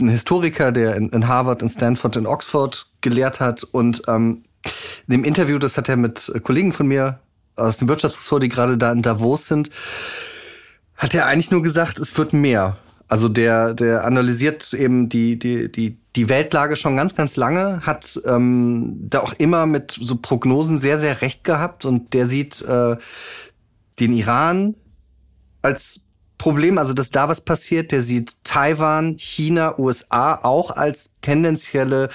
ein Historiker, der in, in, Harvard, in Stanford, in Oxford gelehrt hat. Und ähm, in dem Interview, das hat er mit Kollegen von mir aus dem Wirtschaftsressort, die gerade da in Davos sind, hat er eigentlich nur gesagt, es wird mehr. Also der, der analysiert eben die, die, die, die Weltlage schon ganz, ganz lange, hat ähm, da auch immer mit so Prognosen sehr, sehr recht gehabt und der sieht äh, den Iran als Problem, also dass da was passiert, der sieht Taiwan, China, USA auch als tendenzielle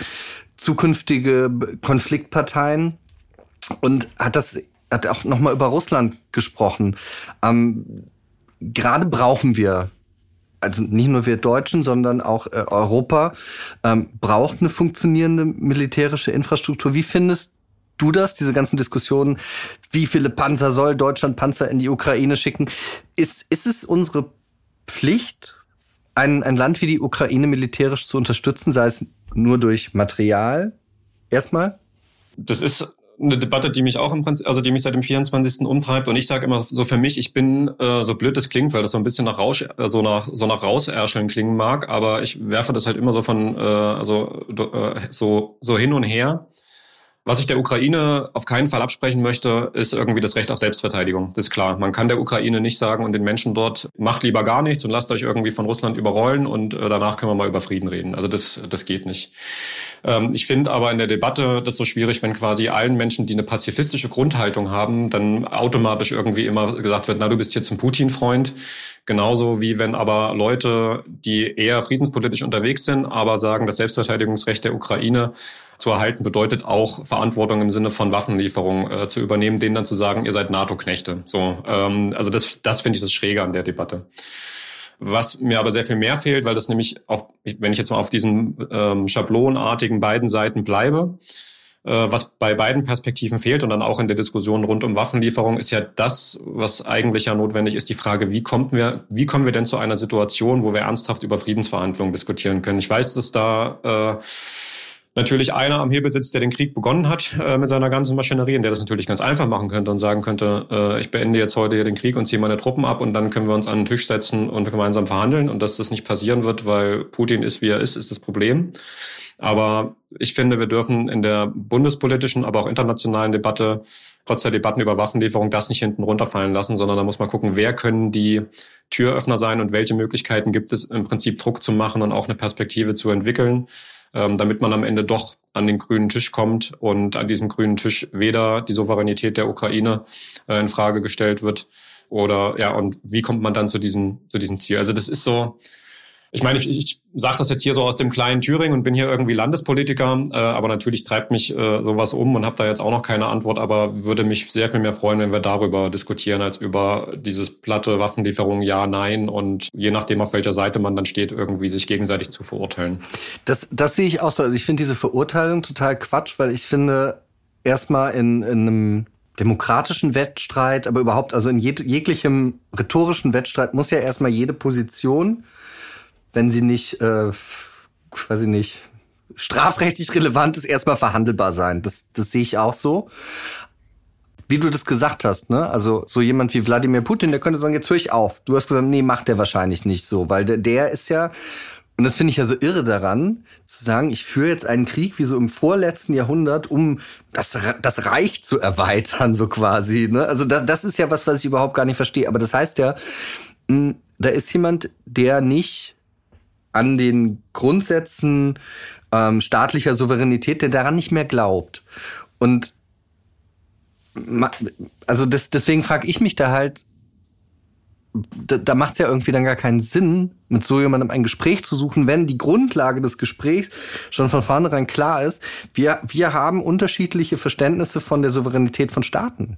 zukünftige Konfliktparteien und hat das hat auch noch mal über Russland gesprochen. Ähm, Gerade brauchen wir also nicht nur wir Deutschen, sondern auch äh, Europa ähm, braucht eine funktionierende militärische Infrastruktur. Wie findest du das, diese ganzen Diskussionen? Wie viele Panzer soll Deutschland Panzer in die Ukraine schicken? Ist, ist es unsere Pflicht, ein, ein Land wie die Ukraine militärisch zu unterstützen, sei es nur durch Material erstmal? Das ist eine Debatte, die mich auch im Prinzip, also die mich seit dem 24. umtreibt. Und ich sage immer so für mich, ich bin äh, so blöd das klingt, weil das so ein bisschen nach Rausch, äh, so nach so nach Rauserscheln klingen mag, aber ich werfe das halt immer so von äh, also äh, so so hin und her. Was ich der Ukraine auf keinen Fall absprechen möchte, ist irgendwie das Recht auf Selbstverteidigung. Das ist klar. Man kann der Ukraine nicht sagen und den Menschen dort, macht lieber gar nichts und lasst euch irgendwie von Russland überrollen und äh, danach können wir mal über Frieden reden. Also das, das geht nicht. Ähm, ich finde aber in der Debatte das so schwierig, wenn quasi allen Menschen, die eine pazifistische Grundhaltung haben, dann automatisch irgendwie immer gesagt wird, na, du bist jetzt ein Putin-Freund. Genauso wie wenn aber Leute, die eher friedenspolitisch unterwegs sind, aber sagen, das Selbstverteidigungsrecht der Ukraine zu erhalten bedeutet auch Verantwortung im Sinne von Waffenlieferung äh, zu übernehmen, denen dann zu sagen, ihr seid NATO-Knechte. So, ähm, also das, das finde ich das Schräge an der Debatte. Was mir aber sehr viel mehr fehlt, weil das nämlich auf, wenn ich jetzt mal auf diesen ähm, schablonartigen beiden Seiten bleibe, was bei beiden Perspektiven fehlt und dann auch in der Diskussion rund um Waffenlieferung ist ja das, was eigentlich ja notwendig ist, die Frage, wie kommen wir, wie kommen wir denn zu einer Situation, wo wir ernsthaft über Friedensverhandlungen diskutieren können? Ich weiß, dass da äh, natürlich einer am Hebel sitzt, der den Krieg begonnen hat äh, mit seiner ganzen Maschinerie und der das natürlich ganz einfach machen könnte und sagen könnte, äh, ich beende jetzt heute hier den Krieg und ziehe meine Truppen ab und dann können wir uns an den Tisch setzen und gemeinsam verhandeln und dass das nicht passieren wird, weil Putin ist, wie er ist, ist das Problem. Aber ich finde, wir dürfen in der bundespolitischen, aber auch internationalen Debatte, trotz der Debatten über Waffenlieferung, das nicht hinten runterfallen lassen, sondern da muss man gucken, wer können die Türöffner sein und welche Möglichkeiten gibt es im Prinzip Druck zu machen und auch eine Perspektive zu entwickeln damit man am Ende doch an den grünen Tisch kommt und an diesem grünen Tisch weder die Souveränität der Ukraine äh, in Frage gestellt wird oder ja und wie kommt man dann zu diesem zu diesem Ziel? Also das ist so ich meine, ich, ich sage das jetzt hier so aus dem kleinen Thüringen und bin hier irgendwie Landespolitiker, äh, aber natürlich treibt mich äh, sowas um und habe da jetzt auch noch keine Antwort, aber würde mich sehr viel mehr freuen, wenn wir darüber diskutieren, als über dieses platte Waffenlieferung ja, nein und je nachdem, auf welcher Seite man dann steht, irgendwie sich gegenseitig zu verurteilen. Das, das sehe ich auch so. Also ich finde diese Verurteilung total Quatsch, weil ich finde, erstmal in, in einem demokratischen Wettstreit, aber überhaupt, also in jeg jeglichem rhetorischen Wettstreit muss ja erstmal jede Position wenn sie nicht, äh, quasi nicht, strafrechtlich relevant ist, erstmal verhandelbar sein. Das, das sehe ich auch so. Wie du das gesagt hast, ne? Also so jemand wie Wladimir Putin, der könnte sagen, jetzt höre ich auf. Du hast gesagt, nee, macht der wahrscheinlich nicht so, weil der, der ist ja, und das finde ich ja so irre daran, zu sagen, ich führe jetzt einen Krieg wie so im vorletzten Jahrhundert, um das, das Reich zu erweitern, so quasi. Ne? Also das, das ist ja was, was ich überhaupt gar nicht verstehe. Aber das heißt ja, mh, da ist jemand, der nicht an den Grundsätzen ähm, staatlicher Souveränität, der daran nicht mehr glaubt. Und also das, deswegen frage ich mich da halt, da, da macht es ja irgendwie dann gar keinen Sinn, mit so jemandem ein Gespräch zu suchen, wenn die Grundlage des Gesprächs schon von vornherein klar ist. Wir, wir haben unterschiedliche Verständnisse von der Souveränität von Staaten.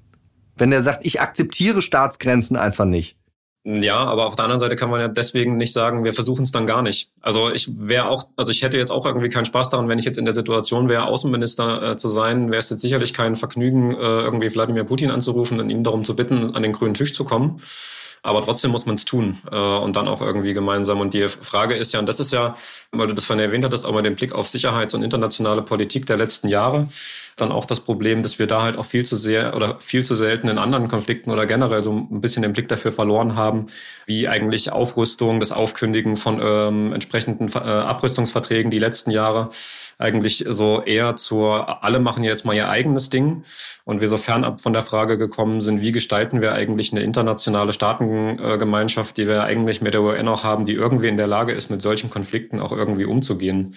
Wenn er sagt, ich akzeptiere Staatsgrenzen einfach nicht. Ja, aber auf der anderen Seite kann man ja deswegen nicht sagen, wir versuchen es dann gar nicht. Also ich wäre auch, also ich hätte jetzt auch irgendwie keinen Spaß daran, wenn ich jetzt in der Situation wäre, Außenminister äh, zu sein, wäre es jetzt sicherlich kein Vergnügen, äh, irgendwie Wladimir Putin anzurufen und ihn darum zu bitten, an den grünen Tisch zu kommen. Aber trotzdem muss man es tun äh, und dann auch irgendwie gemeinsam. Und die Frage ist ja, und das ist ja, weil du das vorhin erwähnt hattest, auch mal den Blick auf Sicherheits- und internationale Politik der letzten Jahre, dann auch das Problem, dass wir da halt auch viel zu sehr oder viel zu selten in anderen Konflikten oder generell so ein bisschen den Blick dafür verloren haben, wie eigentlich Aufrüstung, das Aufkündigen von ähm, entsprechenden äh, Abrüstungsverträgen die letzten Jahre eigentlich so eher zur, alle machen jetzt mal ihr eigenes Ding. Und wir so fernab von der Frage gekommen sind, wie gestalten wir eigentlich eine internationale Staatengemeinschaft, die wir eigentlich mit der UN auch haben, die irgendwie in der Lage ist, mit solchen Konflikten auch irgendwie umzugehen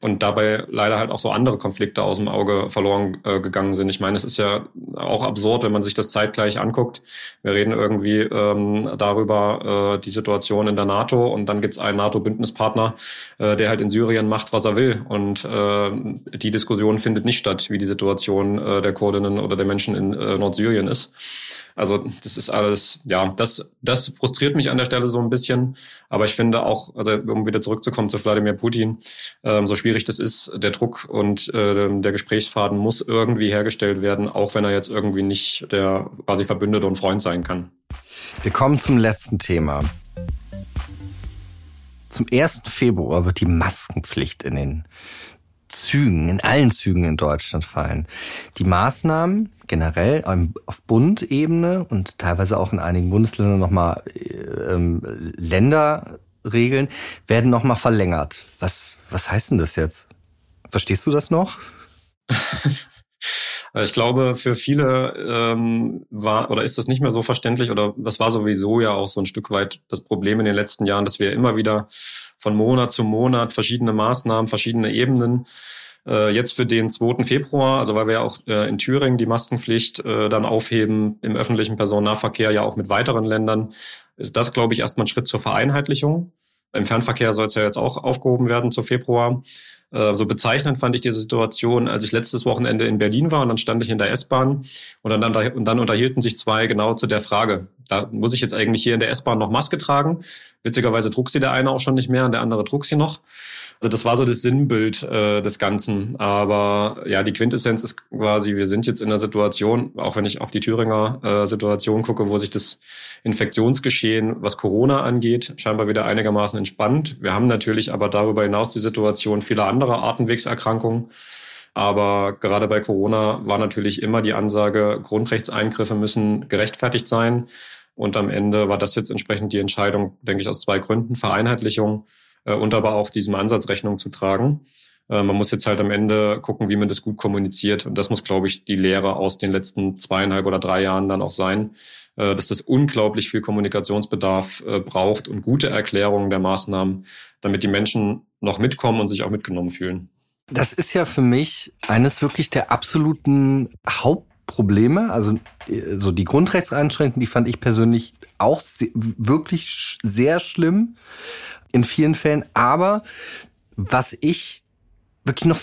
und dabei leider halt auch so andere Konflikte aus dem Auge verloren äh, gegangen sind. Ich meine, es ist ja auch absurd, wenn man sich das zeitgleich anguckt. Wir reden irgendwie ähm, darüber, äh, die Situation in der NATO und dann gibt es einen NATO-Bündnispartner, äh, der halt in Syrien macht, was er will. Und äh, die Diskussion findet nicht statt, wie die Situation äh, der Kurdinnen oder der Menschen in äh, Nordsyrien ist. Also das ist alles, ja, das, das frustriert mich an der Stelle so ein bisschen. Aber ich finde auch, also um wieder zurückzukommen zu Wladimir Putin, ähm, so schwierig das ist, der Druck und äh, der Gesprächsfaden muss irgendwie hergestellt werden, auch wenn er jetzt irgendwie nicht der quasi Verbündete und Freund sein kann. Wir kommen zum letzten Thema. Zum 1. Februar wird die Maskenpflicht in den Zügen, in allen Zügen in Deutschland fallen. Die Maßnahmen generell auf Bundebene und teilweise auch in einigen Bundesländern nochmal äh, ähm, Länderregeln werden nochmal verlängert. Was, was heißt denn das jetzt? Verstehst du das noch? Ich glaube, für viele ähm, war oder ist das nicht mehr so verständlich oder das war sowieso ja auch so ein Stück weit das Problem in den letzten Jahren, dass wir immer wieder von Monat zu Monat verschiedene Maßnahmen, verschiedene Ebenen äh, jetzt für den 2. Februar, also weil wir ja auch äh, in Thüringen die Maskenpflicht äh, dann aufheben im öffentlichen Personennahverkehr, ja auch mit weiteren Ländern, ist das, glaube ich, erstmal ein Schritt zur Vereinheitlichung. Im Fernverkehr soll es ja jetzt auch aufgehoben werden zu Februar. Äh, so bezeichnend fand ich diese Situation, als ich letztes Wochenende in Berlin war und dann stand ich in der S-Bahn und dann, und dann unterhielten sich zwei genau zu der Frage, da muss ich jetzt eigentlich hier in der S-Bahn noch Maske tragen? Witzigerweise trug sie der eine auch schon nicht mehr und der andere trug sie noch. Also das war so das Sinnbild äh, des Ganzen. Aber ja, die Quintessenz ist quasi, wir sind jetzt in einer Situation, auch wenn ich auf die Thüringer äh, Situation gucke, wo sich das Infektionsgeschehen, was Corona angeht, scheinbar wieder einigermaßen entspannt. Wir haben natürlich aber darüber hinaus die Situation vieler anderer Atemwegserkrankungen. Aber gerade bei Corona war natürlich immer die Ansage, Grundrechtseingriffe müssen gerechtfertigt sein. Und am Ende war das jetzt entsprechend die Entscheidung, denke ich, aus zwei Gründen. Vereinheitlichung äh, und aber auch diesem Ansatz Rechnung zu tragen. Äh, man muss jetzt halt am Ende gucken, wie man das gut kommuniziert. Und das muss, glaube ich, die Lehre aus den letzten zweieinhalb oder drei Jahren dann auch sein, äh, dass das unglaublich viel Kommunikationsbedarf äh, braucht und gute Erklärungen der Maßnahmen, damit die Menschen noch mitkommen und sich auch mitgenommen fühlen. Das ist ja für mich eines wirklich der absoluten Hauptprobleme. Also so die Grundrechtseinschränkungen, die fand ich persönlich auch wirklich sehr schlimm in vielen Fällen. Aber was ich wirklich noch,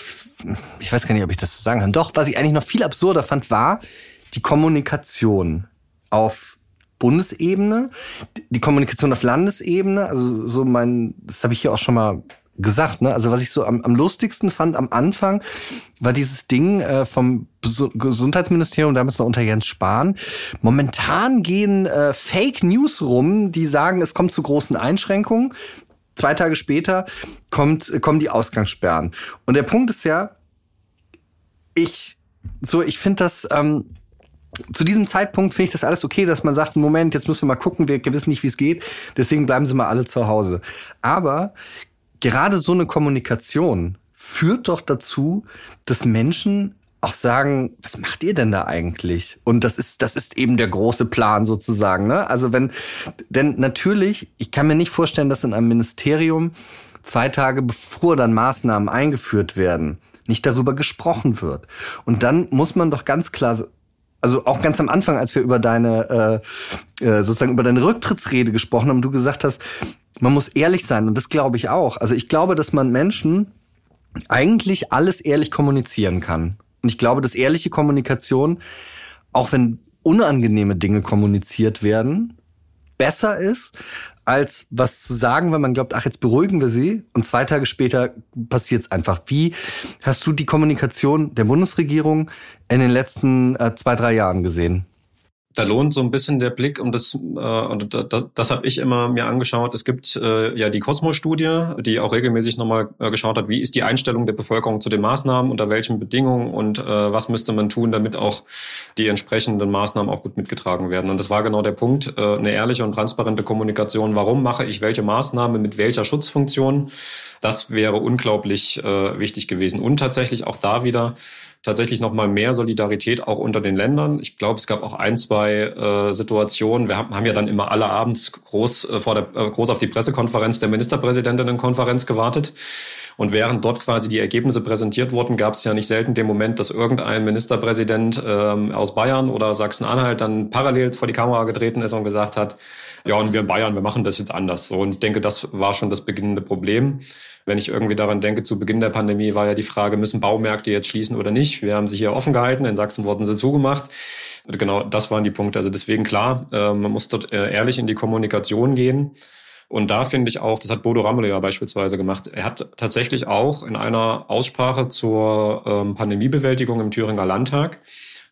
ich weiß gar nicht, ob ich das so sagen kann, doch, was ich eigentlich noch viel absurder fand, war die Kommunikation auf Bundesebene, die Kommunikation auf Landesebene, also so mein, das habe ich hier auch schon mal gesagt, ne? Also was ich so am, am lustigsten fand am Anfang, war dieses Ding äh, vom Gesundheitsministerium, damals noch unter Jens Spahn. Momentan gehen äh, Fake News rum, die sagen, es kommt zu großen Einschränkungen zwei Tage später kommt, kommen die Ausgangssperren. Und der Punkt ist ja, ich, so, ich finde das, ähm, zu diesem Zeitpunkt finde ich das alles okay, dass man sagt, Moment, jetzt müssen wir mal gucken, wir wissen nicht, wie es geht, deswegen bleiben Sie mal alle zu Hause. Aber gerade so eine Kommunikation führt doch dazu, dass Menschen auch sagen, was macht ihr denn da eigentlich? Und das ist, das ist eben der große Plan sozusagen. Ne? Also wenn, denn natürlich, ich kann mir nicht vorstellen, dass in einem Ministerium zwei Tage bevor dann Maßnahmen eingeführt werden, nicht darüber gesprochen wird. Und dann muss man doch ganz klar also auch ganz am Anfang, als wir über deine äh, äh, sozusagen über deine Rücktrittsrede gesprochen haben, du gesagt hast, man muss ehrlich sein und das glaube ich auch. Also ich glaube, dass man Menschen eigentlich alles ehrlich kommunizieren kann. Und ich glaube, dass ehrliche Kommunikation, auch wenn unangenehme Dinge kommuniziert werden, besser ist, als was zu sagen, wenn man glaubt, ach, jetzt beruhigen wir sie und zwei Tage später passiert es einfach. Wie hast du die Kommunikation der Bundesregierung in den letzten äh, zwei, drei Jahren gesehen? Da lohnt so ein bisschen der Blick und das äh, und da, da, das habe ich immer mir angeschaut. Es gibt äh, ja die Cosmo-Studie, die auch regelmäßig nochmal äh, geschaut hat, wie ist die Einstellung der Bevölkerung zu den Maßnahmen, unter welchen Bedingungen und äh, was müsste man tun, damit auch die entsprechenden Maßnahmen auch gut mitgetragen werden. Und das war genau der Punkt, äh, eine ehrliche und transparente Kommunikation. Warum mache ich welche Maßnahme mit welcher Schutzfunktion? Das wäre unglaublich äh, wichtig gewesen. Und tatsächlich auch da wieder tatsächlich noch mal mehr Solidarität auch unter den Ländern. Ich glaube, es gab auch ein, zwei äh, Situationen. Wir haben, haben ja dann immer alle abends groß äh, vor der äh, groß auf die Pressekonferenz der Ministerpräsidentinnenkonferenz gewartet. Und während dort quasi die Ergebnisse präsentiert wurden, gab es ja nicht selten den Moment, dass irgendein Ministerpräsident ähm, aus Bayern oder Sachsen-Anhalt dann parallel vor die Kamera getreten ist und gesagt hat, ja, und wir in Bayern, wir machen das jetzt anders. So, und ich denke, das war schon das beginnende Problem. Wenn ich irgendwie daran denke, zu Beginn der Pandemie war ja die Frage, müssen Baumärkte jetzt schließen oder nicht? Wir haben sie hier offen gehalten, in Sachsen wurden sie zugemacht. Genau, das waren die Punkte. Also deswegen klar, äh, man muss dort äh, ehrlich in die Kommunikation gehen. Und da finde ich auch, das hat Bodo Ramelow ja beispielsweise gemacht, er hat tatsächlich auch in einer Aussprache zur ähm, Pandemiebewältigung im Thüringer Landtag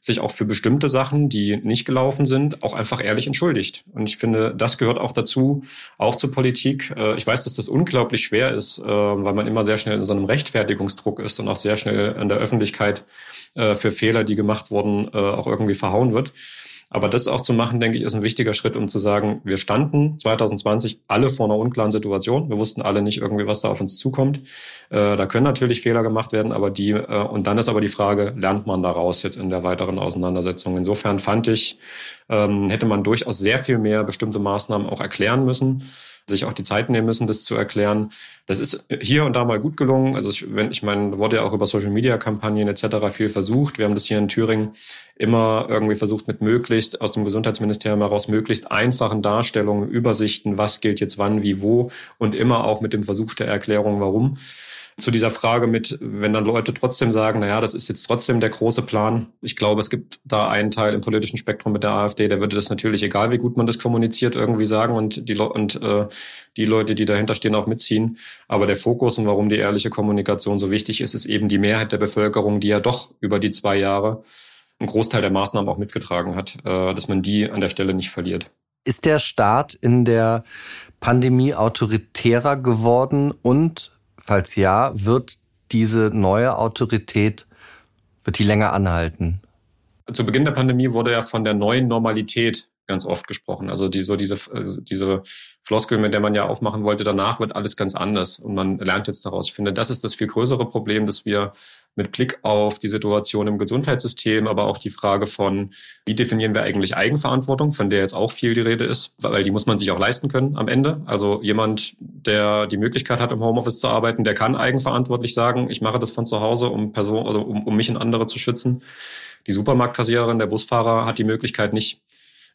sich auch für bestimmte Sachen, die nicht gelaufen sind, auch einfach ehrlich entschuldigt. Und ich finde, das gehört auch dazu, auch zur Politik. Äh, ich weiß, dass das unglaublich schwer ist, äh, weil man immer sehr schnell in so einem Rechtfertigungsdruck ist und auch sehr schnell in der Öffentlichkeit äh, für Fehler, die gemacht wurden, auch irgendwie verhauen wird. Aber das auch zu machen, denke ich, ist ein wichtiger Schritt, um zu sagen, wir standen 2020 alle vor einer unklaren Situation. Wir wussten alle nicht irgendwie, was da auf uns zukommt. Äh, da können natürlich Fehler gemacht werden, aber die, äh, und dann ist aber die Frage, lernt man daraus jetzt in der weiteren Auseinandersetzung? Insofern fand ich, ähm, hätte man durchaus sehr viel mehr bestimmte Maßnahmen auch erklären müssen sich auch die Zeit nehmen müssen, das zu erklären. Das ist hier und da mal gut gelungen. Also ich, wenn ich meine, wurde ja auch über Social Media Kampagnen etc. viel versucht. Wir haben das hier in Thüringen immer irgendwie versucht, mit möglichst aus dem Gesundheitsministerium heraus möglichst einfachen Darstellungen, Übersichten, was gilt jetzt wann, wie, wo und immer auch mit dem Versuch der Erklärung, warum zu dieser Frage mit, wenn dann Leute trotzdem sagen, naja, das ist jetzt trotzdem der große Plan. Ich glaube, es gibt da einen Teil im politischen Spektrum mit der AfD, der würde das natürlich, egal wie gut man das kommuniziert, irgendwie sagen und die, und, äh, die Leute, die dahinter stehen, auch mitziehen. Aber der Fokus und warum die ehrliche Kommunikation so wichtig ist, ist eben die Mehrheit der Bevölkerung, die ja doch über die zwei Jahre einen Großteil der Maßnahmen auch mitgetragen hat, äh, dass man die an der Stelle nicht verliert. Ist der Staat in der Pandemie autoritärer geworden und falls ja, wird diese neue Autorität, wird die länger anhalten? Zu Beginn der Pandemie wurde ja von der neuen Normalität ganz oft gesprochen. Also die, so diese, also diese Floskel, mit der man ja aufmachen wollte, danach wird alles ganz anders und man lernt jetzt daraus. Ich finde, das ist das viel größere Problem, dass wir mit Blick auf die Situation im Gesundheitssystem, aber auch die Frage von, wie definieren wir eigentlich Eigenverantwortung, von der jetzt auch viel die Rede ist, weil die muss man sich auch leisten können am Ende. Also jemand, der die Möglichkeit hat, im Homeoffice zu arbeiten, der kann eigenverantwortlich sagen, ich mache das von zu Hause, um Person, also um, um mich und andere zu schützen. Die Supermarktkassiererin, der Busfahrer hat die Möglichkeit nicht.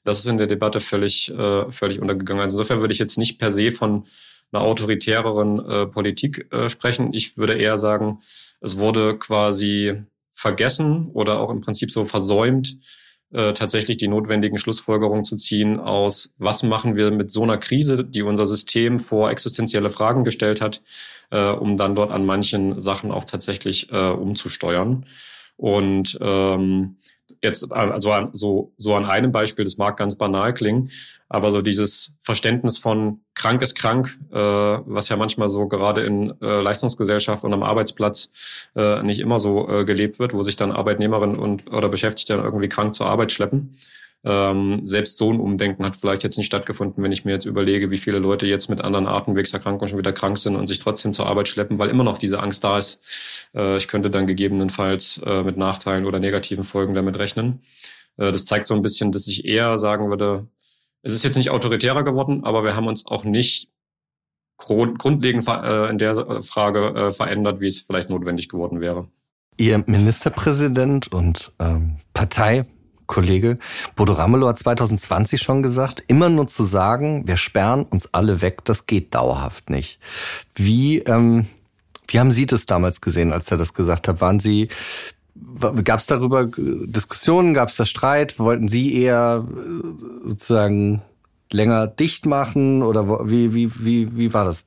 Das ist in der Debatte völlig, äh, völlig untergegangen. Also insofern würde ich jetzt nicht per se von einer autoritäreren äh, Politik äh, sprechen. Ich würde eher sagen, es wurde quasi vergessen oder auch im Prinzip so versäumt, äh, tatsächlich die notwendigen Schlussfolgerungen zu ziehen aus, was machen wir mit so einer Krise, die unser System vor existenzielle Fragen gestellt hat, äh, um dann dort an manchen Sachen auch tatsächlich äh, umzusteuern. Und ähm, jetzt also so, so an einem Beispiel, das mag ganz banal klingen, aber so dieses Verständnis von krank ist krank, äh, was ja manchmal so gerade in äh, Leistungsgesellschaft und am Arbeitsplatz äh, nicht immer so äh, gelebt wird, wo sich dann Arbeitnehmerinnen und oder Beschäftigte dann irgendwie krank zur Arbeit schleppen. Ähm, selbst so ein Umdenken hat vielleicht jetzt nicht stattgefunden, wenn ich mir jetzt überlege, wie viele Leute jetzt mit anderen Atemwegserkrankungen schon wieder krank sind und sich trotzdem zur Arbeit schleppen, weil immer noch diese Angst da ist. Äh, ich könnte dann gegebenenfalls äh, mit Nachteilen oder negativen Folgen damit rechnen. Äh, das zeigt so ein bisschen, dass ich eher sagen würde, es ist jetzt nicht autoritärer geworden, aber wir haben uns auch nicht grundlegend äh, in der Frage äh, verändert, wie es vielleicht notwendig geworden wäre. Ihr Ministerpräsident und ähm, Partei Kollege Bodo Ramelow hat 2020 schon gesagt, immer nur zu sagen, wir sperren uns alle weg, das geht dauerhaft nicht. Wie, ähm, wie haben Sie das damals gesehen, als er das gesagt hat? Waren Sie, gab es darüber Diskussionen, gab es da Streit? Wollten Sie eher äh, sozusagen länger dicht machen oder wie, wie, wie, wie war das?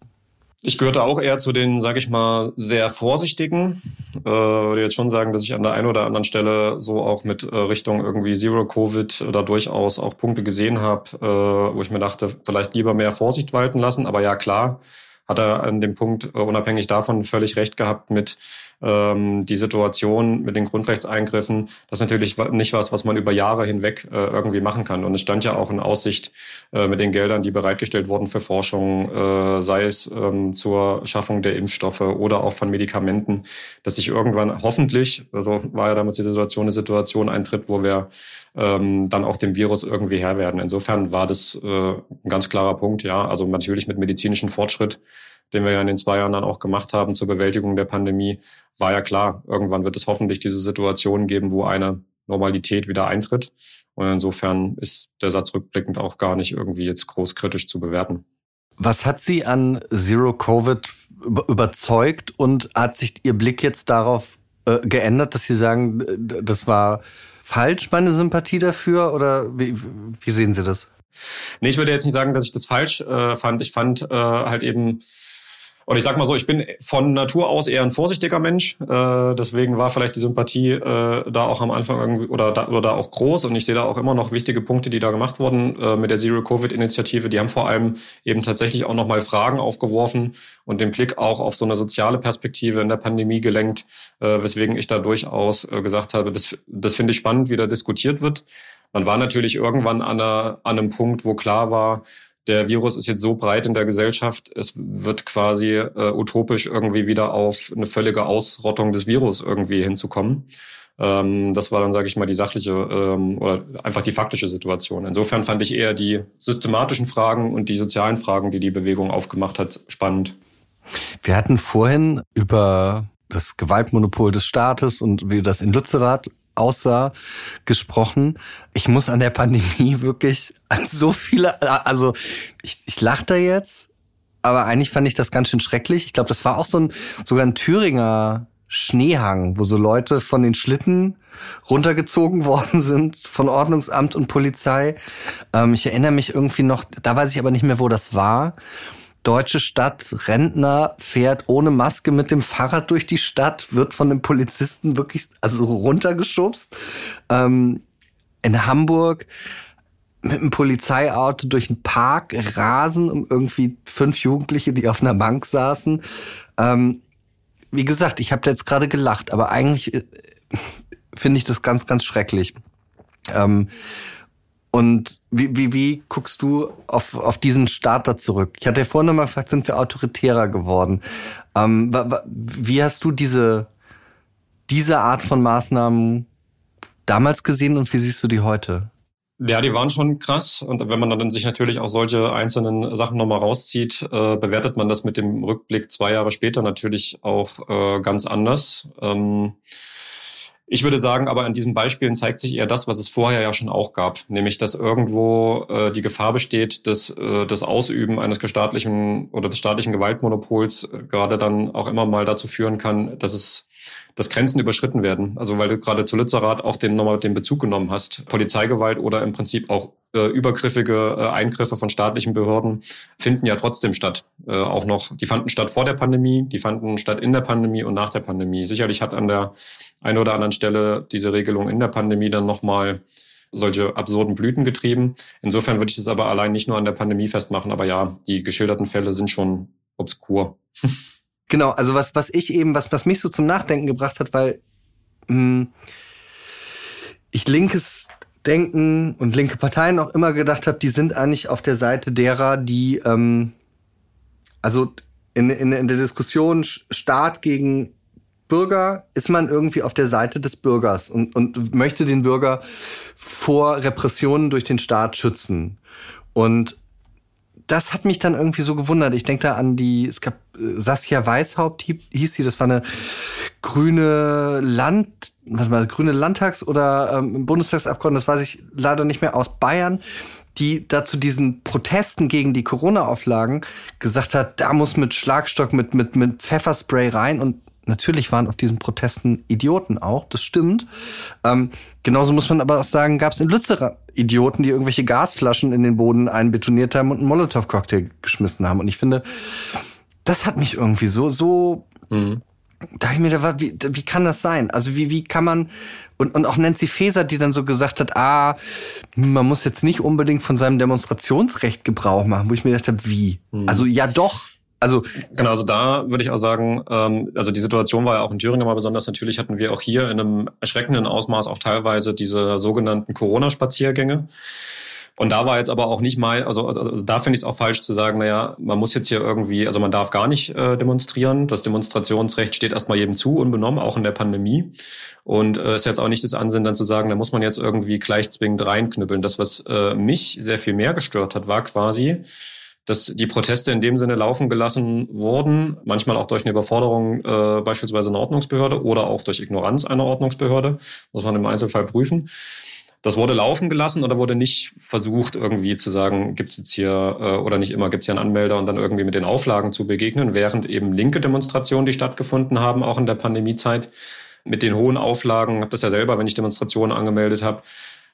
Ich gehörte auch eher zu den, sage ich mal, sehr vorsichtigen. Äh, würde jetzt schon sagen, dass ich an der einen oder anderen Stelle so auch mit äh, Richtung irgendwie Zero Covid da durchaus auch Punkte gesehen habe, äh, wo ich mir dachte, vielleicht lieber mehr Vorsicht walten lassen. Aber ja, klar, hat er an dem Punkt äh, unabhängig davon völlig recht gehabt mit ähm, die Situation mit den Grundrechtseingriffen. Das ist natürlich nicht was, was man über Jahre hinweg äh, irgendwie machen kann. Und es stand ja auch in Aussicht äh, mit den Geldern, die bereitgestellt wurden für Forschung, äh, sei es ähm, zur Schaffung der Impfstoffe oder auch von Medikamenten, dass sich irgendwann hoffentlich, also war ja damals die Situation, eine Situation eintritt, wo wir ähm, dann auch dem Virus irgendwie Herr werden. Insofern war das äh, ein ganz klarer Punkt, ja. Also natürlich mit medizinischem Fortschritt den wir ja in den zwei Jahren dann auch gemacht haben zur Bewältigung der Pandemie, war ja klar, irgendwann wird es hoffentlich diese Situation geben, wo eine Normalität wieder eintritt. Und insofern ist der Satz rückblickend auch gar nicht irgendwie jetzt groß kritisch zu bewerten. Was hat Sie an Zero Covid überzeugt und hat sich Ihr Blick jetzt darauf äh, geändert, dass Sie sagen, das war falsch, meine Sympathie dafür? Oder wie, wie sehen Sie das? Nee, ich würde jetzt nicht sagen, dass ich das falsch äh, fand. Ich fand äh, halt eben und ich sag mal so, ich bin von Natur aus eher ein vorsichtiger Mensch. Äh, deswegen war vielleicht die Sympathie äh, da auch am Anfang irgendwie oder da, oder auch groß. Und ich sehe da auch immer noch wichtige Punkte, die da gemacht wurden äh, mit der Zero-Covid-Initiative. Die haben vor allem eben tatsächlich auch nochmal Fragen aufgeworfen und den Blick auch auf so eine soziale Perspektive in der Pandemie gelenkt, äh, weswegen ich da durchaus äh, gesagt habe, das, das finde ich spannend, wie da diskutiert wird. Man war natürlich irgendwann an, einer, an einem Punkt, wo klar war, der Virus ist jetzt so breit in der Gesellschaft, es wird quasi äh, utopisch irgendwie wieder auf eine völlige Ausrottung des Virus irgendwie hinzukommen. Ähm, das war dann, sage ich mal, die sachliche ähm, oder einfach die faktische Situation. Insofern fand ich eher die systematischen Fragen und die sozialen Fragen, die die Bewegung aufgemacht hat, spannend. Wir hatten vorhin über das Gewaltmonopol des Staates und wie das in Lützerath aussah, gesprochen. Ich muss an der Pandemie wirklich an so viele, also ich, ich lache da jetzt, aber eigentlich fand ich das ganz schön schrecklich. Ich glaube, das war auch so ein, sogar ein Thüringer Schneehang, wo so Leute von den Schlitten runtergezogen worden sind von Ordnungsamt und Polizei. Ähm, ich erinnere mich irgendwie noch, da weiß ich aber nicht mehr, wo das war. Deutsche Stadt, Rentner fährt ohne Maske mit dem Fahrrad durch die Stadt, wird von dem Polizisten wirklich also runtergeschubst. Ähm, in Hamburg mit einem Polizeiauto durch den Park rasen um irgendwie fünf Jugendliche, die auf einer Bank saßen. Ähm, wie gesagt, ich habe jetzt gerade gelacht, aber eigentlich äh, finde ich das ganz, ganz schrecklich. Ähm, und wie, wie, wie guckst du auf, auf diesen Starter zurück? Ich hatte ja vorhin nochmal gefragt, sind wir autoritärer geworden? Ähm, wie hast du diese, diese Art von Maßnahmen damals gesehen und wie siehst du die heute? Ja, die waren schon krass. Und wenn man dann sich natürlich auch solche einzelnen Sachen nochmal rauszieht, äh, bewertet man das mit dem Rückblick zwei Jahre später natürlich auch äh, ganz anders. Ähm, ich würde sagen, aber an diesen Beispielen zeigt sich eher das, was es vorher ja schon auch gab, nämlich dass irgendwo äh, die Gefahr besteht, dass äh, das Ausüben eines gestaatlichen oder des staatlichen Gewaltmonopols äh, gerade dann auch immer mal dazu führen kann, dass es dass Grenzen überschritten werden. Also weil du gerade zu Lützerath auch den nochmal den Bezug genommen hast. Polizeigewalt oder im Prinzip auch äh, übergriffige äh, Eingriffe von staatlichen Behörden finden ja trotzdem statt. Äh, auch noch, die fanden statt vor der Pandemie, die fanden statt in der Pandemie und nach der Pandemie. Sicherlich hat an der einen oder anderen Stelle diese Regelung in der Pandemie dann nochmal solche absurden Blüten getrieben. Insofern würde ich das aber allein nicht nur an der Pandemie festmachen, aber ja, die geschilderten Fälle sind schon obskur. Genau, also was, was ich eben, was, was mich so zum Nachdenken gebracht hat, weil mh, hm, ich linkes Denken und linke Parteien auch immer gedacht habe, die sind eigentlich auf der Seite derer, die ähm, also in, in, in der Diskussion Staat gegen Bürger ist man irgendwie auf der Seite des Bürgers und, und möchte den Bürger vor Repressionen durch den Staat schützen. Und das hat mich dann irgendwie so gewundert. Ich denke da an die, es gab äh, Saskia Weishaupt hieß sie, das war eine grüne Land, warte mal, grüne Landtags- oder ähm, Bundestagsabgeordnete, das weiß ich leider nicht mehr, aus Bayern, die dazu diesen Protesten gegen die Corona-Auflagen gesagt hat, da muss mit Schlagstock, mit, mit, mit Pfefferspray rein und natürlich waren auf diesen Protesten Idioten auch, das stimmt. Ähm, genauso muss man aber auch sagen, gab es in Lützerath Idioten, die irgendwelche Gasflaschen in den Boden einbetoniert haben und einen Molotow-Cocktail geschmissen haben. Und ich finde, das hat mich irgendwie so, so, mhm. da ich mir da war, wie, wie kann das sein? Also wie, wie kann man, und, und auch Nancy Faeser, die dann so gesagt hat, ah, man muss jetzt nicht unbedingt von seinem Demonstrationsrecht Gebrauch machen, wo ich mir gedacht habe, wie? Mhm. Also ja doch, also genau, also da würde ich auch sagen, ähm, also die Situation war ja auch in Thüringen mal besonders. Natürlich hatten wir auch hier in einem erschreckenden Ausmaß auch teilweise diese sogenannten Corona-Spaziergänge. Und da war jetzt aber auch nicht mal, also, also, also da finde ich es auch falsch zu sagen, naja, man muss jetzt hier irgendwie, also man darf gar nicht äh, demonstrieren. Das Demonstrationsrecht steht erstmal jedem zu, unbenommen, auch in der Pandemie. Und äh, ist jetzt auch nicht das Ansinnen, dann zu sagen, da muss man jetzt irgendwie gleich zwingend reinknüppeln. Das, was äh, mich sehr viel mehr gestört hat, war quasi, dass die Proteste in dem Sinne laufen gelassen wurden, manchmal auch durch eine Überforderung äh, beispielsweise einer Ordnungsbehörde oder auch durch Ignoranz einer Ordnungsbehörde, muss man im Einzelfall prüfen. Das wurde laufen gelassen oder wurde nicht versucht, irgendwie zu sagen, gibt es jetzt hier äh, oder nicht immer, gibt es hier einen Anmelder und dann irgendwie mit den Auflagen zu begegnen, während eben linke Demonstrationen, die stattgefunden haben, auch in der Pandemiezeit, mit den hohen Auflagen, habe das ja selber, wenn ich Demonstrationen angemeldet habe,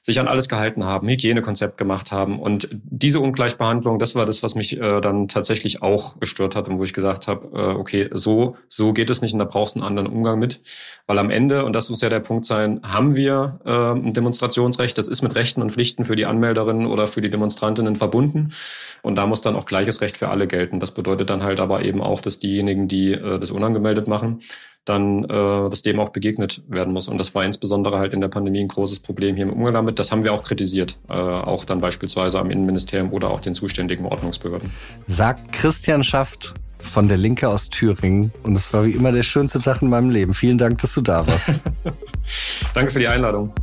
sich an alles gehalten haben, Hygienekonzept gemacht haben. Und diese Ungleichbehandlung, das war das, was mich äh, dann tatsächlich auch gestört hat und wo ich gesagt habe, äh, okay, so, so geht es nicht und da brauchst du einen anderen Umgang mit. Weil am Ende, und das muss ja der Punkt sein, haben wir äh, ein Demonstrationsrecht, das ist mit Rechten und Pflichten für die Anmelderinnen oder für die Demonstrantinnen verbunden. Und da muss dann auch gleiches Recht für alle gelten. Das bedeutet dann halt aber eben auch, dass diejenigen, die äh, das unangemeldet machen, dann äh, dass dem auch begegnet werden muss. Und das war insbesondere halt in der Pandemie ein großes Problem hier im Umgang damit. Das haben wir auch kritisiert, äh, auch dann beispielsweise am Innenministerium oder auch den zuständigen Ordnungsbehörden. Sagt Christian Schaft von der Linke aus Thüringen. Und es war wie immer der schönste Tag in meinem Leben. Vielen Dank, dass du da warst. Danke für die Einladung.